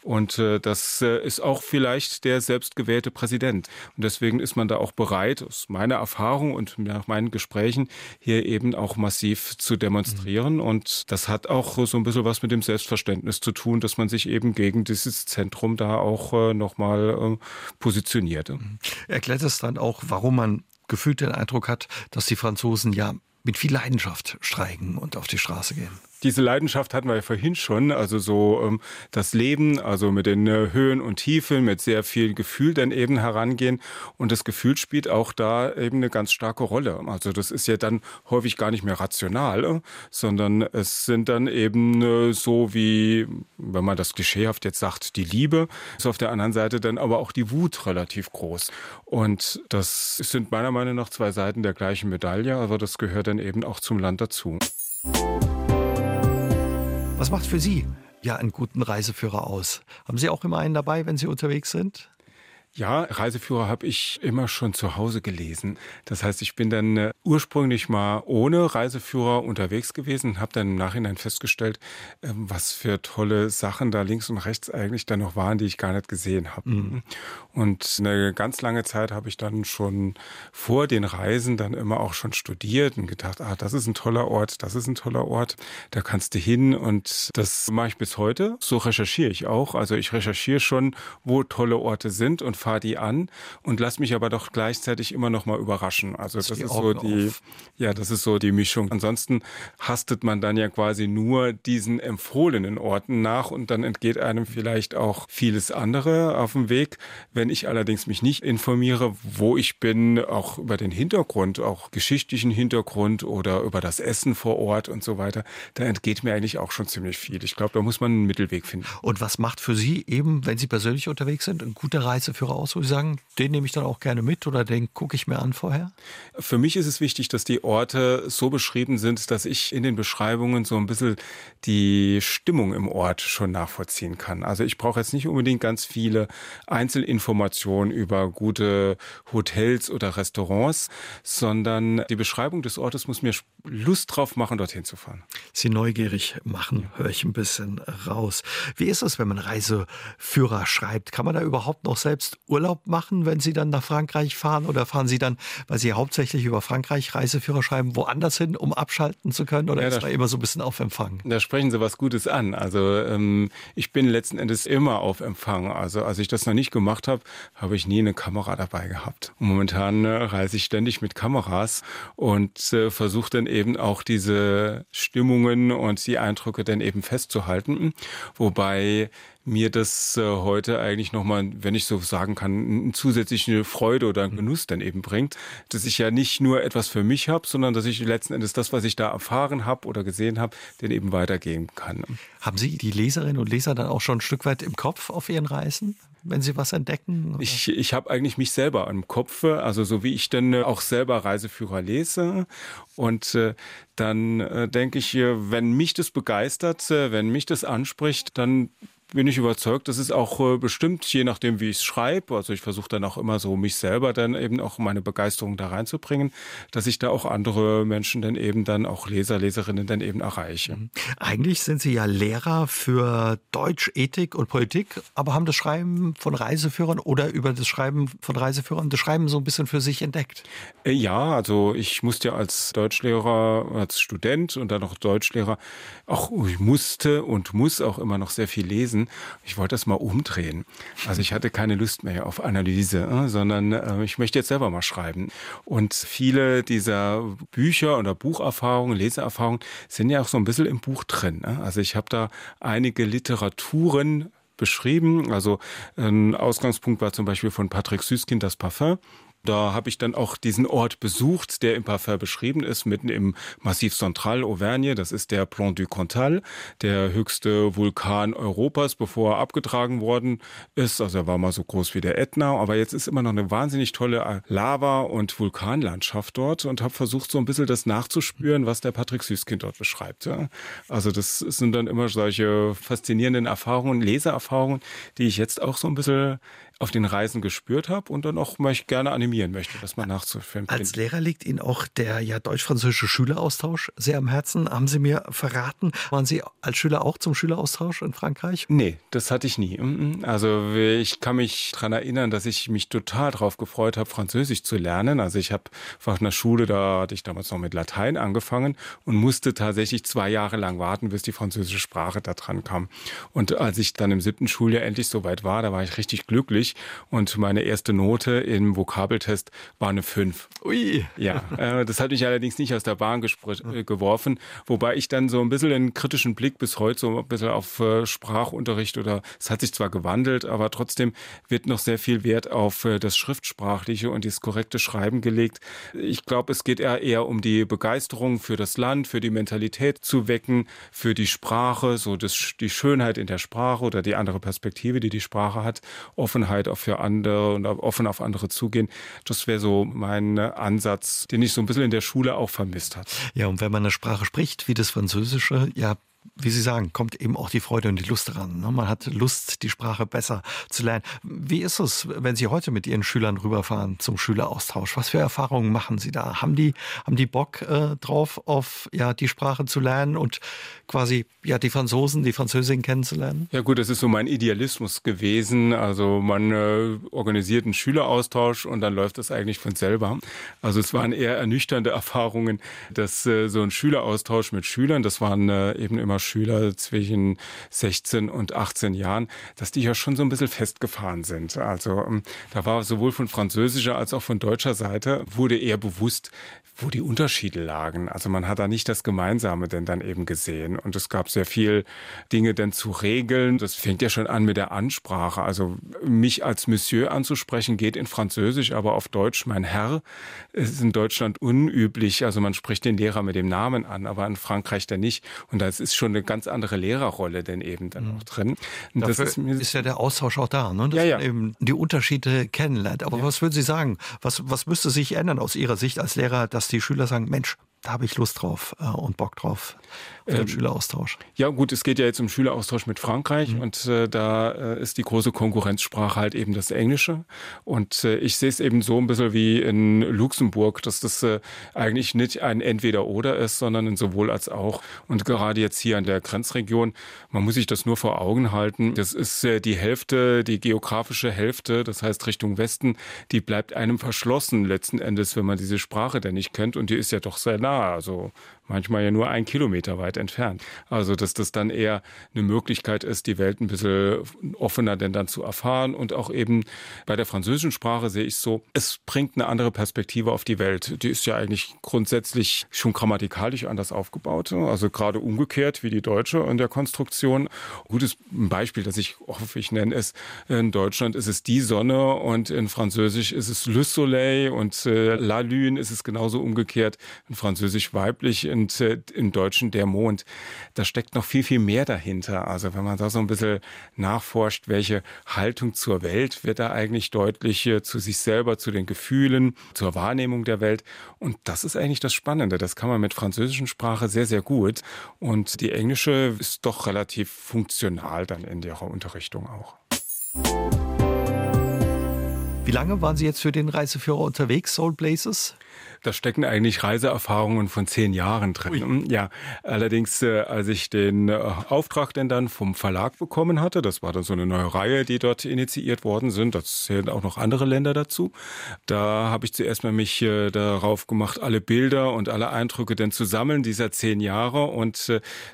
Und äh, das äh, ist auch vielleicht der selbstgewählte Präsident. Und deswegen ist man da auch bereit, aus meiner Erfahrung und nach meinen Gesprächen, hier eben auch massiv zu demonstrieren. Mhm. Und das hat auch so ein bisschen was mit dem Selbstverständnis zu tun, dass man sich eben gegen dieses Zentrum da auch äh, nochmal äh, positioniert. Mhm. Erklärt es dann auch, warum man gefühlt den Eindruck hat, dass die Franzosen ja mit viel Leidenschaft streiken und auf die Straße gehen? Diese Leidenschaft hatten wir ja vorhin schon, also so ähm, das Leben, also mit den äh, Höhen und Tiefen, mit sehr viel Gefühl dann eben herangehen. Und das Gefühl spielt auch da eben eine ganz starke Rolle. Also das ist ja dann häufig gar nicht mehr rational, äh, sondern es sind dann eben äh, so wie, wenn man das klischeehaft jetzt sagt, die Liebe, ist auf der anderen Seite dann aber auch die Wut relativ groß. Und das sind meiner Meinung nach zwei Seiten der gleichen Medaille, aber das gehört dann eben auch zum Land dazu. Was macht für Sie ja einen guten Reiseführer aus? Haben Sie auch immer einen dabei, wenn Sie unterwegs sind? Ja, Reiseführer habe ich immer schon zu Hause gelesen. Das heißt, ich bin dann äh, ursprünglich mal ohne Reiseführer unterwegs gewesen und habe dann im Nachhinein festgestellt, äh, was für tolle Sachen da links und rechts eigentlich da noch waren, die ich gar nicht gesehen habe. Mhm. Und eine ganz lange Zeit habe ich dann schon vor den Reisen dann immer auch schon studiert und gedacht, ah, das ist ein toller Ort, das ist ein toller Ort, da kannst du hin und das mache ich bis heute. So recherchiere ich auch. Also ich recherchiere schon, wo tolle Orte sind und fahre die an und lass mich aber doch gleichzeitig immer noch mal überraschen. Also das, das ist so die, auf. ja, das ist so die Mischung. Ansonsten hastet man dann ja quasi nur diesen empfohlenen Orten nach und dann entgeht einem vielleicht auch vieles andere auf dem Weg. Wenn ich allerdings mich nicht informiere, wo ich bin, auch über den Hintergrund, auch geschichtlichen Hintergrund oder über das Essen vor Ort und so weiter, da entgeht mir eigentlich auch schon ziemlich viel. Ich glaube, da muss man einen Mittelweg finden. Und was macht für Sie eben, wenn Sie persönlich unterwegs sind, ein guter Reiseführer aus, wo Sie sagen, den nehme ich dann auch gerne mit oder den gucke ich mir an vorher? Für mich ist es wichtig, dass die Orte so beschrieben sind, dass ich in den Beschreibungen so ein bisschen die Stimmung im Ort schon nachvollziehen kann. Also ich brauche jetzt nicht unbedingt ganz viele Einzelinformationen über gute Hotels oder Restaurants, sondern die Beschreibung des Ortes muss mir Lust drauf machen, dorthin zu fahren. Sie neugierig machen, höre ich ein bisschen raus. Wie ist es, wenn man Reiseführer schreibt? Kann man da überhaupt noch selbst Urlaub machen, wenn Sie dann nach Frankreich fahren? Oder fahren Sie dann, weil Sie hauptsächlich über Frankreich Reiseführer schreiben, woanders hin, um abschalten zu können? Oder ja, ist man immer so ein bisschen auf Empfang? Da sprechen Sie was Gutes an. Also ähm, ich bin letzten Endes immer auf Empfang. Also als ich das noch nicht gemacht habe, habe ich nie eine Kamera dabei gehabt. Und momentan äh, reise ich ständig mit Kameras und äh, versuche dann eben auch diese Stimmungen und die Eindrücke dann eben festzuhalten. Wobei mir das äh, heute eigentlich nochmal, wenn ich so sagen kann, eine zusätzliche Freude oder einen Genuss dann eben bringt, dass ich ja nicht nur etwas für mich habe, sondern dass ich letzten Endes das, was ich da erfahren habe oder gesehen habe, den eben weitergeben kann. Haben Sie die Leserinnen und Leser dann auch schon ein Stück weit im Kopf auf Ihren Reisen? wenn Sie was entdecken? Oder? Ich, ich habe eigentlich mich selber im Kopf, also so wie ich dann äh, auch selber Reiseführer lese. Und äh, dann äh, denke ich, wenn mich das begeistert, wenn mich das anspricht, dann bin ich überzeugt, das ist auch äh, bestimmt, je nachdem, wie ich es schreibe. Also ich versuche dann auch immer so mich selber dann eben auch meine Begeisterung da reinzubringen, dass ich da auch andere Menschen dann eben dann auch Leser, Leserinnen dann eben erreiche. Mhm. Eigentlich sind Sie ja Lehrer für Deutsch, Ethik und Politik, aber haben das Schreiben von Reiseführern oder über das Schreiben von Reiseführern das Schreiben so ein bisschen für sich entdeckt? Äh, ja, also ich musste ja als Deutschlehrer, als Student und dann auch Deutschlehrer auch, ich musste und muss auch immer noch sehr viel lesen lesen. Ich wollte das mal umdrehen. Also ich hatte keine Lust mehr auf Analyse, äh, sondern äh, ich möchte jetzt selber mal schreiben. Und viele dieser Bücher oder Bucherfahrungen, Leseerfahrungen sind ja auch so ein bisschen im Buch drin. Ne? Also ich habe da einige Literaturen beschrieben. Also ein Ausgangspunkt war zum Beispiel von Patrick Süßkind das Parfum. Da habe ich dann auch diesen Ort besucht, der im Parfum beschrieben ist, mitten im Massiv Central Auvergne. Das ist der Plan du Cantal, der höchste Vulkan Europas, bevor er abgetragen worden ist. Also er war mal so groß wie der Ätna, aber jetzt ist immer noch eine wahnsinnig tolle Lava- und Vulkanlandschaft dort und habe versucht, so ein bisschen das nachzuspüren, was der Patrick Süßkind dort beschreibt. Also das sind dann immer solche faszinierenden Erfahrungen, Leseerfahrungen, die ich jetzt auch so ein bisschen auf den Reisen gespürt habe und dann auch möchte gerne animieren möchte, das mal nachzuführen. Als Lehrer liegt Ihnen auch der ja deutsch-französische Schüleraustausch sehr am Herzen. Haben Sie mir verraten, waren Sie als Schüler auch zum Schüleraustausch in Frankreich? Nee, das hatte ich nie. Also ich kann mich daran erinnern, dass ich mich total darauf gefreut habe, Französisch zu lernen. Also ich habe auf einer Schule, da hatte ich damals noch mit Latein angefangen und musste tatsächlich zwei Jahre lang warten, bis die französische Sprache da dran kam. Und als ich dann im siebten Schuljahr endlich soweit war, da war ich richtig glücklich Und meine erste Note im Vokabeltest war eine 5. Ui. Ja, äh, das hat mich allerdings nicht aus der Bahn äh, geworfen, wobei ich dann so ein bisschen einen kritischen Blick bis heute so ein bisschen auf äh, Sprachunterricht oder es hat sich zwar gewandelt, aber trotzdem wird noch sehr viel Wert auf äh, das Schriftsprachliche und das korrekte Schreiben gelegt. Ich glaube, es geht eher, eher um die Begeisterung für das Land, für die Mentalität zu wecken, für die Sprache, so das, die Schönheit in der Sprache oder die andere Perspektive, die die Sprache hat, Offenheit auch für andere und offen auf andere zugehen. Das wäre so mein Ansatz, den ich so ein bisschen in der Schule auch vermisst hat. Ja, und wenn man eine Sprache spricht, wie das Französische, ja, wie Sie sagen, kommt eben auch die Freude und die Lust daran. Ne? Man hat Lust, die Sprache besser zu lernen. Wie ist es, wenn Sie heute mit Ihren Schülern rüberfahren zum Schüleraustausch? Was für Erfahrungen machen Sie da? Haben die, haben die Bock äh, drauf, auf ja, die Sprache zu lernen und quasi ja, die Franzosen, die Französin kennenzulernen? Ja gut, das ist so mein Idealismus gewesen. Also man äh, organisiert einen Schüleraustausch und dann läuft das eigentlich von selber. Also es waren eher ernüchternde [LAUGHS] Erfahrungen, dass äh, so ein Schüleraustausch mit Schülern, das waren äh, eben immer Schüler zwischen 16 und 18 Jahren, dass die ja schon so ein bisschen festgefahren sind. Also ähm, da war sowohl von französischer als auch von deutscher Seite wurde eher bewusst, wo die Unterschiede lagen. Also man hat da nicht das Gemeinsame denn dann eben gesehen. Und es gab sehr viel Dinge denn zu regeln. Das fängt ja schon an mit der Ansprache. Also mich als Monsieur anzusprechen geht in Französisch, aber auf Deutsch mein Herr ist in Deutschland unüblich. Also man spricht den Lehrer mit dem Namen an, aber in Frankreich dann nicht. Und da ist schon eine ganz andere Lehrerrolle denn eben dann mhm. auch drin. Und Dafür ist, ist, ja der Austausch auch da, ne? dass ja, ja. man eben die Unterschiede kennenlernt. Aber ja. was würden Sie sagen? Was, was müsste sich ändern aus Ihrer Sicht als Lehrer, dass die Schüler sagen, Mensch, da habe ich Lust drauf äh, und Bock drauf für den ähm, Schüleraustausch. Ja gut, es geht ja jetzt um Schüleraustausch mit Frankreich mhm. und äh, da äh, ist die große Konkurrenzsprache halt eben das Englische. Und äh, ich sehe es eben so ein bisschen wie in Luxemburg, dass das äh, eigentlich nicht ein Entweder-Oder ist, sondern ein sowohl als auch. Und gerade jetzt hier an der Grenzregion, man muss sich das nur vor Augen halten, das ist äh, die Hälfte, die geografische Hälfte, das heißt Richtung Westen, die bleibt einem verschlossen letzten Endes, wenn man diese Sprache denn nicht kennt und die ist ja doch sehr nah nah, also manchmal ja nur ein Kilometer weit entfernt. Also dass das dann eher eine Möglichkeit ist, die Welt ein bisschen offener denn dann zu erfahren und auch eben bei der französischen Sprache sehe ich so, es bringt eine andere Perspektive auf die Welt. Die ist ja eigentlich grundsätzlich schon grammatikalisch anders aufgebaut, also gerade umgekehrt wie die deutsche in der Konstruktion. Gutes Beispiel, das ich hoffe, ich nenne ist, in Deutschland ist es die Sonne und in Französisch ist es Le Soleil und äh, La Lune ist es genauso umgekehrt, in Französisch weiblich, und äh, im Deutschen der Mond. Da steckt noch viel, viel mehr dahinter. Also wenn man da so ein bisschen nachforscht, welche Haltung zur Welt wird da eigentlich deutlich äh, zu sich selber, zu den Gefühlen, zur Wahrnehmung der Welt. Und das ist eigentlich das Spannende. Das kann man mit französischen Sprache sehr, sehr gut. Und die englische ist doch relativ funktional dann in ihrer Unterrichtung auch. Wie lange waren Sie jetzt für den Reiseführer unterwegs, Soul Places? Da stecken eigentlich Reiseerfahrungen von zehn Jahren drin. Ui. Ja, allerdings, äh, als ich den äh, Auftrag denn dann vom Verlag bekommen hatte, das war dann so eine neue Reihe, die dort initiiert worden sind, da zählen auch noch andere Länder dazu. Da habe ich zuerst mal mich äh, darauf gemacht, alle Bilder und alle Eindrücke denn zu sammeln dieser zehn Jahre und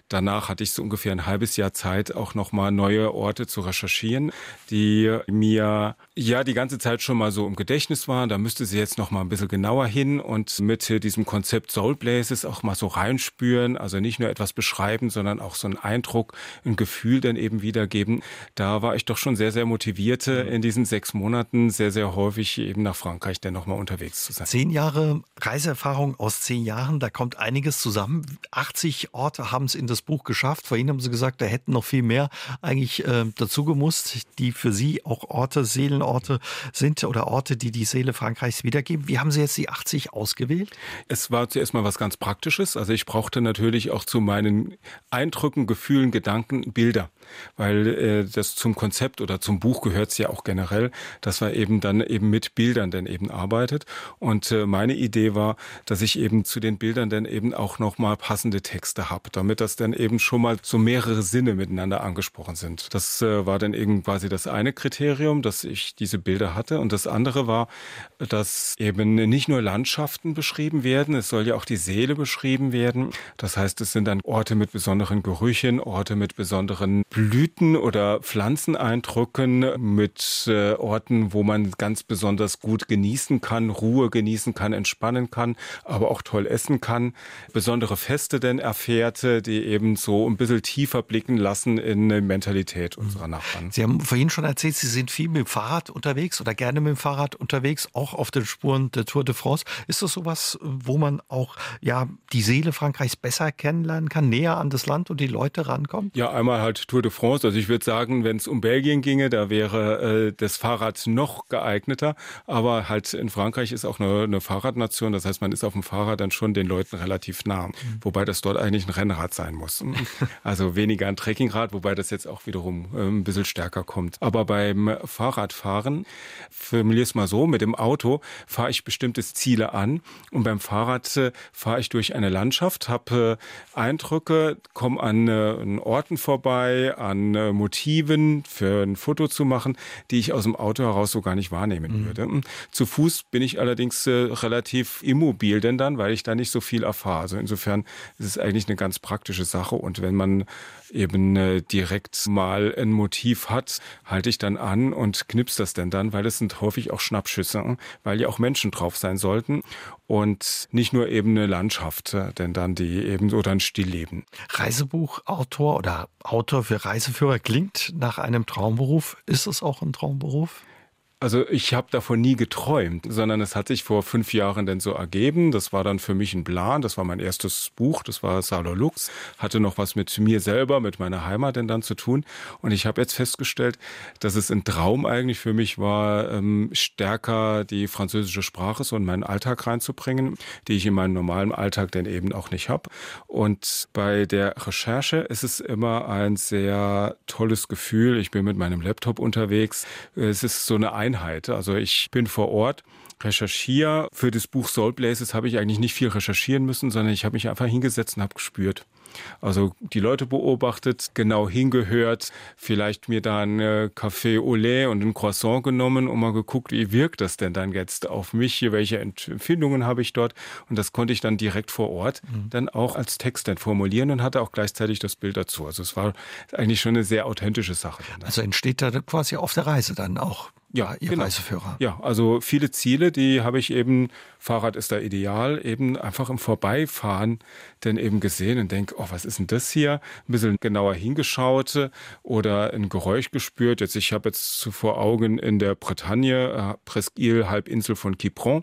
danach hatte ich so ungefähr ein halbes Jahr Zeit, auch nochmal neue Orte zu recherchieren, die mir ja die ganze Zeit schon mal so im Gedächtnis waren. Da müsste sie jetzt noch mal ein bisschen genauer hin und und mit diesem Konzept Soul Blazes auch mal so reinspüren, also nicht nur etwas beschreiben, sondern auch so einen Eindruck, ein Gefühl dann eben wiedergeben. Da war ich doch schon sehr, sehr motiviert, mhm. in diesen sechs Monaten sehr, sehr häufig eben nach Frankreich dann nochmal unterwegs zu sein. Zehn Jahre Reiseerfahrung aus zehn Jahren, da kommt einiges zusammen. 80 Orte haben es in das Buch geschafft. Vorhin haben Sie gesagt, da hätten noch viel mehr eigentlich äh, dazu gemusst, die für Sie auch Orte, Seelenorte sind oder Orte, die die Seele Frankreichs wiedergeben. Wie haben Sie jetzt die 80 aus ausgewählt? Es war zuerst mal was ganz Praktisches. Also ich brauchte natürlich auch zu meinen Eindrücken, Gefühlen, Gedanken Bilder, weil äh, das zum Konzept oder zum Buch gehört es ja auch generell, dass man eben dann eben mit Bildern dann eben arbeitet. Und äh, meine Idee war, dass ich eben zu den Bildern dann eben auch nochmal passende Texte habe, damit das dann eben schon mal so mehrere Sinne miteinander angesprochen sind. Das äh, war dann eben quasi das eine Kriterium, dass ich diese Bilder hatte. Und das andere war, dass eben nicht nur Landschaft Landschaften beschrieben werden. Es soll ja auch die Seele beschrieben werden. Das heißt, es sind dann Orte mit besonderen Gerüchen, Orte mit besonderen Blüten oder Pflanzeneindrücken, mit äh, Orten, wo man ganz besonders gut genießen kann, Ruhe genießen kann, entspannen kann, aber auch toll essen kann. Besondere Feste denn erfährt, die eben so ein bisschen tiefer blicken lassen in die Mentalität unserer Nachbarn. Sie haben vorhin schon erzählt, Sie sind viel mit dem Fahrrad unterwegs oder gerne mit dem Fahrrad unterwegs, auch auf den Spuren der Tour de France. Ist das sowas, wo man auch ja die Seele Frankreichs besser kennenlernen kann, näher an das Land und die Leute rankommt? Ja, einmal halt Tour de France. Also ich würde sagen, wenn es um Belgien ginge, da wäre äh, das Fahrrad noch geeigneter. Aber halt in Frankreich ist auch eine, eine Fahrradnation. Das heißt, man ist auf dem Fahrrad dann schon den Leuten relativ nah. Mhm. Wobei das dort eigentlich ein Rennrad sein muss. [LAUGHS] Also weniger ein Trekkingrad, wobei das jetzt auch wiederum äh, ein bisschen stärker kommt. Aber beim Fahrradfahren, formuliere es mal so, mit dem Auto fahre ich bestimmte An und beim Fahrrad äh, fahre ich durch eine Landschaft, habe äh, Eindrücke, komme an, äh, an Orten vorbei, an äh, Motiven für ein Foto zu machen, die ich aus dem Auto heraus so gar nicht wahrnehmen mhm. würde. Zu Fuß bin ich allerdings äh, relativ immobil denn dann, weil ich da nicht so viel erfahre. Also insofern ist es eigentlich eine ganz praktische Sache und wenn man eben äh, direkt mal ein Motiv hat, halte ich dann an und knips das denn dann, weil es sind häufig auch Schnappschüsse, weil ja auch Menschen drauf sein sollten und nicht nur eben eine Landschaft, äh, denn dann die eben oder ein Stillleben. Reisebuchautor oder Autor für Reiseführer klingt nach einem Traumberuf. Ist es auch ein Traumberuf? Also ich habe davon nie geträumt, sondern es hat sich vor fünf Jahren denn so ergeben. Das war dann für mich ein Plan. Das war mein erstes Buch. Das war Salor Lux. Hatte noch was mit mir selber, mit meiner Heimat denn dann zu tun. Und ich habe jetzt festgestellt, dass es ein Traum eigentlich für mich war, ähm, stärker die französische Sprache so in meinen Alltag reinzubringen, die ich in meinem normalen Alltag denn eben auch nicht habe. Und bei der Recherche ist es immer ein sehr tolles Gefühl. Ich bin mit meinem Laptop unterwegs. Es ist so eine Einheit. Also ich bin vor Ort, recherchiere. Für das Buch Soul Blazes habe ich eigentlich nicht viel recherchieren müssen, sondern ich habe mich einfach hingesetzt und habe gespürt. Also die Leute beobachtet, genau hingehört, vielleicht mir da ein äh, Café au lait und ein Croissant genommen und mal geguckt, wie wirkt das denn dann jetzt auf mich, welche Empfindungen habe ich dort und das konnte ich dann direkt vor Ort mhm. dann auch als Text dann formulieren und hatte auch gleichzeitig das Bild dazu. Also es war eigentlich schon eine sehr authentische Sache. Also entsteht da quasi auf der Reise dann auch ja, Ihr genau. Reiseführer. Ja, also viele Ziele, die habe ich eben, Fahrrad ist da ideal, eben einfach im Vorbeifahren dann eben gesehen und denke, oh, was ist denn das hier? Ein bisschen genauer hingeschaut oder ein Geräusch gespürt. Jetzt, ich habe jetzt vor Augen in der Bretagne, äh, Presqu'île, Halbinsel von Quiberon.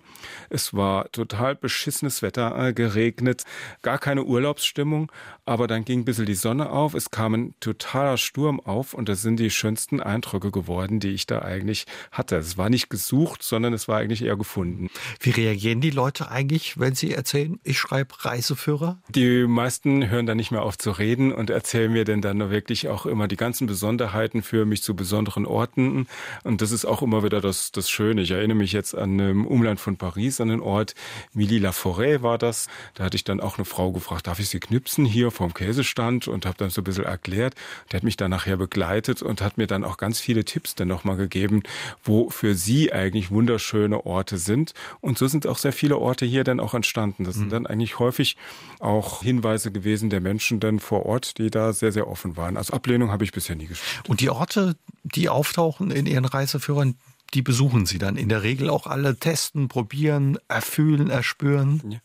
Es war total beschissenes Wetter, äh, geregnet, gar keine Urlaubsstimmung, aber dann ging ein bisschen die Sonne auf, es kam ein totaler Sturm auf und das sind die schönsten Eindrücke geworden, die ich da eigentlich hatte. Es war nicht gesucht, sondern es war eigentlich eher gefunden. Wie reagieren die Leute eigentlich, wenn sie erzählen, ich schreibe Reiseführer? Die meisten hören dann nicht mehr auf zu reden und erzählen mir denn dann wirklich auch immer die ganzen Besonderheiten für mich zu besonderen Orten. Und das ist auch immer wieder das, das Schöne. Ich erinnere mich jetzt an einem Umland von Paris, an den Ort Milly-la-Forêt war das. Da hatte ich dann auch eine Frau gefragt, darf ich sie knipsen hier vom Käsestand? Und habe dann so ein bisschen erklärt. Der hat mich dann nachher begleitet und hat mir dann auch ganz viele Tipps dann nochmal gegeben, wo für sie eigentlich wunderschöne Orte sind. Und so sind auch sehr viele Orte hier dann auch entstanden. Das sind mhm. dann eigentlich häufig auch Hinweise gewesen der Menschen dann vor Ort, die da sehr, sehr offen waren. Also Ablehnung habe ich bisher nie gespürt. Und die Orte, die auftauchen in Ihren Reiseführern, die besuchen Sie dann in der Regel auch alle, testen, probieren, erfühlen, erspüren?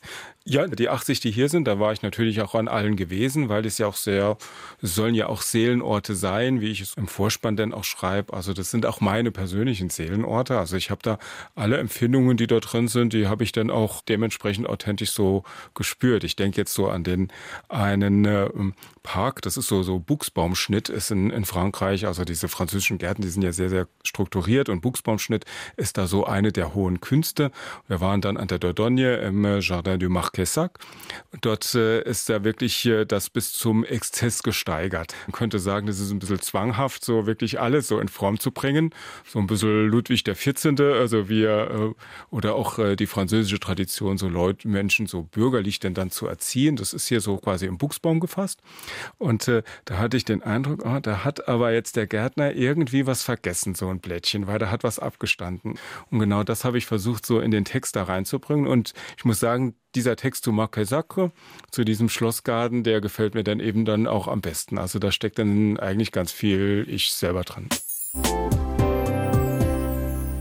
Ja, die 80, die hier sind, da war ich natürlich auch an allen gewesen, weil es ja auch sehr, sollen ja auch Seelenorte sein, wie ich es im Vorspann dann auch schreibe. Also das sind auch meine persönlichen Seelenorte. Also ich habe da alle Empfindungen, die da drin sind, die habe ich dann auch dementsprechend authentisch so gespürt. Ich denke jetzt so an den einen äh, Park, das ist so so Buchsbaumschnitt ist in, in Frankreich, also diese französischen Gärten, die sind ja sehr sehr strukturiert und Buchsbaumschnitt ist da so eine der hohen Künste. Wir waren dann an der Dordogne im Jardin du Marquis Quessac. Dort äh, ist da wirklich äh, das bis zum Exzess gesteigert. Man könnte sagen, das ist ein bisschen zwanghaft, so wirklich alles so in Form zu bringen. So ein bisschen Ludwig der 14., also wir, äh, oder auch die französische Tradition, so Leute, Menschen so bürgerlich denn dann zu erziehen. Das ist hier so quasi im Buchsbaum gefasst. Und da hatte ich den Eindruck, oh, da hat aber jetzt der Gärtner irgendwie was vergessen, so ein Blättchen, weil da hat was abgestanden. Und genau das habe ich versucht, so in den Text da reinzubringen. Und ich muss sagen, dieser Text zu Sacre, zu diesem Schlossgarten, der gefällt mir dann eben dann auch am besten. Also da steckt dann eigentlich ganz viel ich selber dran.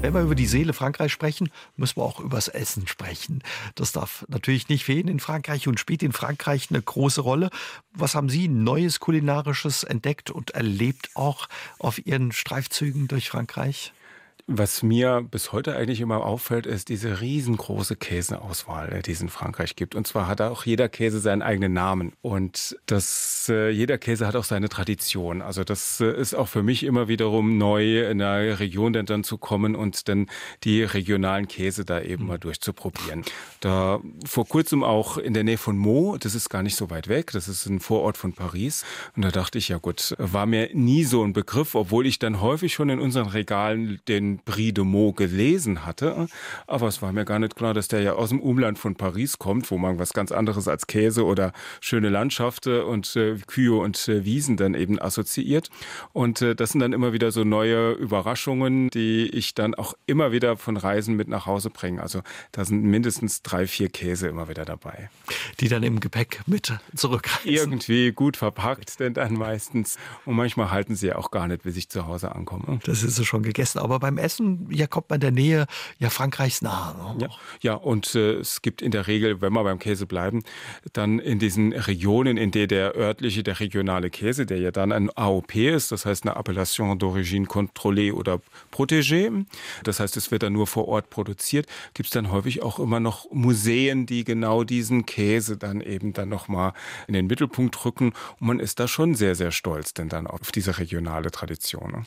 Wenn wir über die Seele Frankreich sprechen, müssen wir auch übers Essen sprechen. Das darf natürlich nicht fehlen in Frankreich und spielt in Frankreich eine große Rolle. Was haben Sie Neues Kulinarisches entdeckt und erlebt auch auf Ihren Streifzügen durch Frankreich? Was mir bis heute eigentlich immer auffällt, ist diese riesengroße Käseauswahl, die es in Frankreich gibt. Und zwar hat auch jeder Käse seinen eigenen Namen. Und das, äh, jeder Käse hat auch seine Tradition. Also das äh, ist auch für mich immer wiederum neu, in einer Region denn dann zu kommen und dann die regionalen Käse da eben mal durchzuprobieren. Da vor kurzem auch in der Nähe von Meaux, das ist gar nicht so weit weg, das ist ein Vorort von Paris. Und da dachte ich, ja gut, war mir nie so ein Begriff, obwohl ich dann häufig schon in unseren Regalen den Brie de Meaux gelesen hatte. Aber es war mir gar nicht klar, dass der ja aus dem Umland von Paris kommt, wo man was ganz anderes als Käse oder schöne Landschaften und äh, Kühe und äh, Wiesen dann eben assoziiert. Und äh, das sind dann immer wieder so neue Überraschungen, die ich dann auch immer wieder von Reisen mit nach Hause bringe. Also da sind mindestens drei, vier Käse immer wieder dabei. Die dann im Gepäck mit zurückreisen. Irgendwie gut verpackt, denn dann meistens. Und manchmal halten sie ja auch gar nicht, bis ich zu Hause ankomme. Das ist schon gegessen. Aber beim Essen Essen, ja, kommt man der Nähe ja Frankreichs nahe. Ne? Ja, ja, und äh, es gibt in der Regel, wenn wir beim Käse bleiben, dann in diesen Regionen, in der der örtliche, der regionale Käse, der ja dann ein AOP ist, das heißt eine Appellation d'origine contrôlée oder protégée, das heißt, es wird dann nur vor Ort produziert, gibt es dann häufig auch immer noch Museen, die genau diesen Käse dann eben dann nochmal in den Mittelpunkt rücken. Und man ist da schon sehr, sehr stolz denn dann auf diese regionale Tradition. Ne?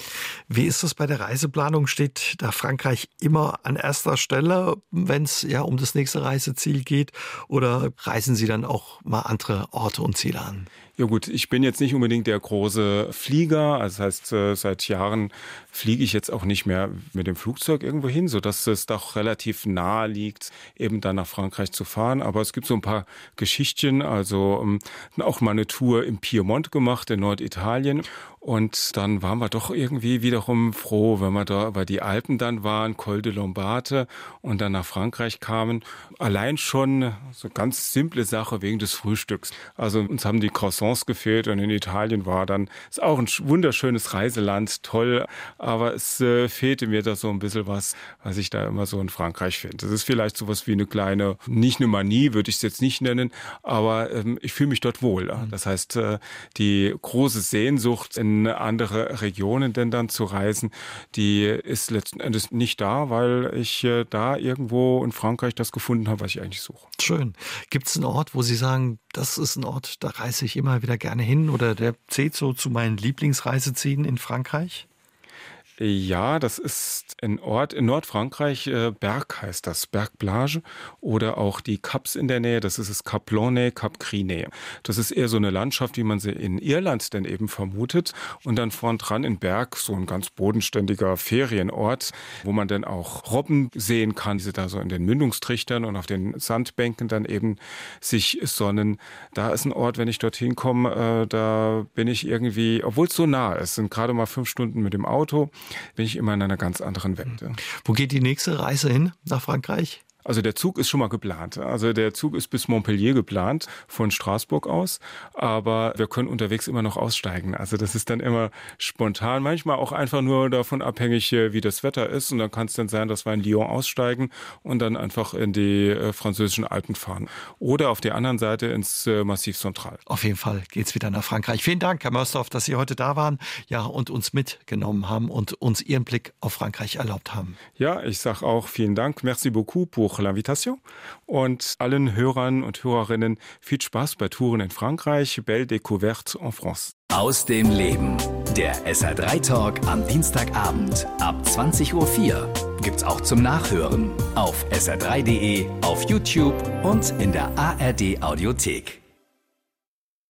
Wie ist das bei der Reiseplanung? Steht steht da Frankreich immer an erster Stelle, wenn es ja um das nächste Reiseziel geht? Oder reisen Sie dann auch mal andere Orte und Ziele an? Ja gut, ich bin jetzt nicht unbedingt der große Flieger. Also das heißt, äh, seit Jahren fliege ich jetzt auch nicht mehr mit dem Flugzeug irgendwo hin, sodass es doch relativ nahe liegt, eben dann nach Frankreich zu fahren. Aber es gibt so ein paar Geschichtchen. Also ähm, auch mal eine Tour im Piemont gemacht, in Norditalien. Und dann waren wir doch irgendwie wiederum froh, wenn wir da über die Alpen dann waren, Col de Lombate und dann nach Frankreich kamen. Allein schon so ganz simple Sache wegen des Frühstücks. Also uns haben die Croissants gefehlt und in Italien war dann, ist auch ein wunderschönes Reiseland, toll. Aber es äh, fehlte mir da so ein bisschen was, was ich da immer so in Frankreich finde. Das ist vielleicht sowas wie eine kleine, nicht eine Manie, würde ich es jetzt nicht nennen, aber ähm, ich fühle mich dort wohl. Mhm. Das heißt, äh, die große Sehnsucht in in andere Regionen denn dann zu reisen, die ist letzten Endes nicht da, weil ich äh, da irgendwo in Frankreich das gefunden habe, was ich eigentlich suche. Schön. Gibt es einen Ort, wo Sie sagen, das ist ein Ort, da reise ich immer wieder gerne hin oder der zählt so zu meinen Lieblingsreisezielen in Frankreich? Ja, das ist ein Ort in Nordfrankreich, äh, Berg heißt das, Bergplage oder auch die Caps in der Nähe, das ist das Cap Lone, Cap Crine. Das ist eher so eine Landschaft, wie man sie in Irland denn eben vermutet und dann vorn dran in Berg so ein ganz bodenständiger Ferienort, wo man dann auch Robben sehen kann, die da so in den Mündungstrichtern und auf den Sandbänken dann eben sich sonnen. Da ist ein Ort, wenn ich dorthin komme, äh, da bin ich irgendwie, obwohl es so nah ist, sind gerade mal fünf Stunden mit dem Auto, bin ich immer in einer ganz anderen Welt. Wo geht die nächste Reise hin nach Frankreich? Also der Zug ist schon mal geplant. Also der Zug ist bis Montpellier geplant von Straßburg aus, aber wir können unterwegs immer noch aussteigen. Also das ist dann immer spontan, manchmal auch einfach nur davon abhängig, äh, wie das Wetter ist. Und dann kann es dann sein, dass wir in Lyon aussteigen und dann einfach in die äh, französischen Alpen fahren. Oder auf der anderen Seite ins äh, Massiv Central. Auf jeden Fall geht's wieder nach Frankreich. Vielen Dank, Herr Mörsdorf, dass Sie heute da waren ja, und uns mitgenommen haben und uns Ihren Blick auf Frankreich erlaubt haben. Ja, ich sage auch vielen Dank. Merci beaucoup pour pour l'invitation. Und allen Hörern und Hörerinnen viel Spaß bei Touren in Frankreich. Belle découverte en France. Aus dem Leben. Der SR3 Talk am Dienstagabend ab 20.04 Uhr gibt's auch zum Nachhören auf sr3.de, auf YouTube und in der ARD Audiothek.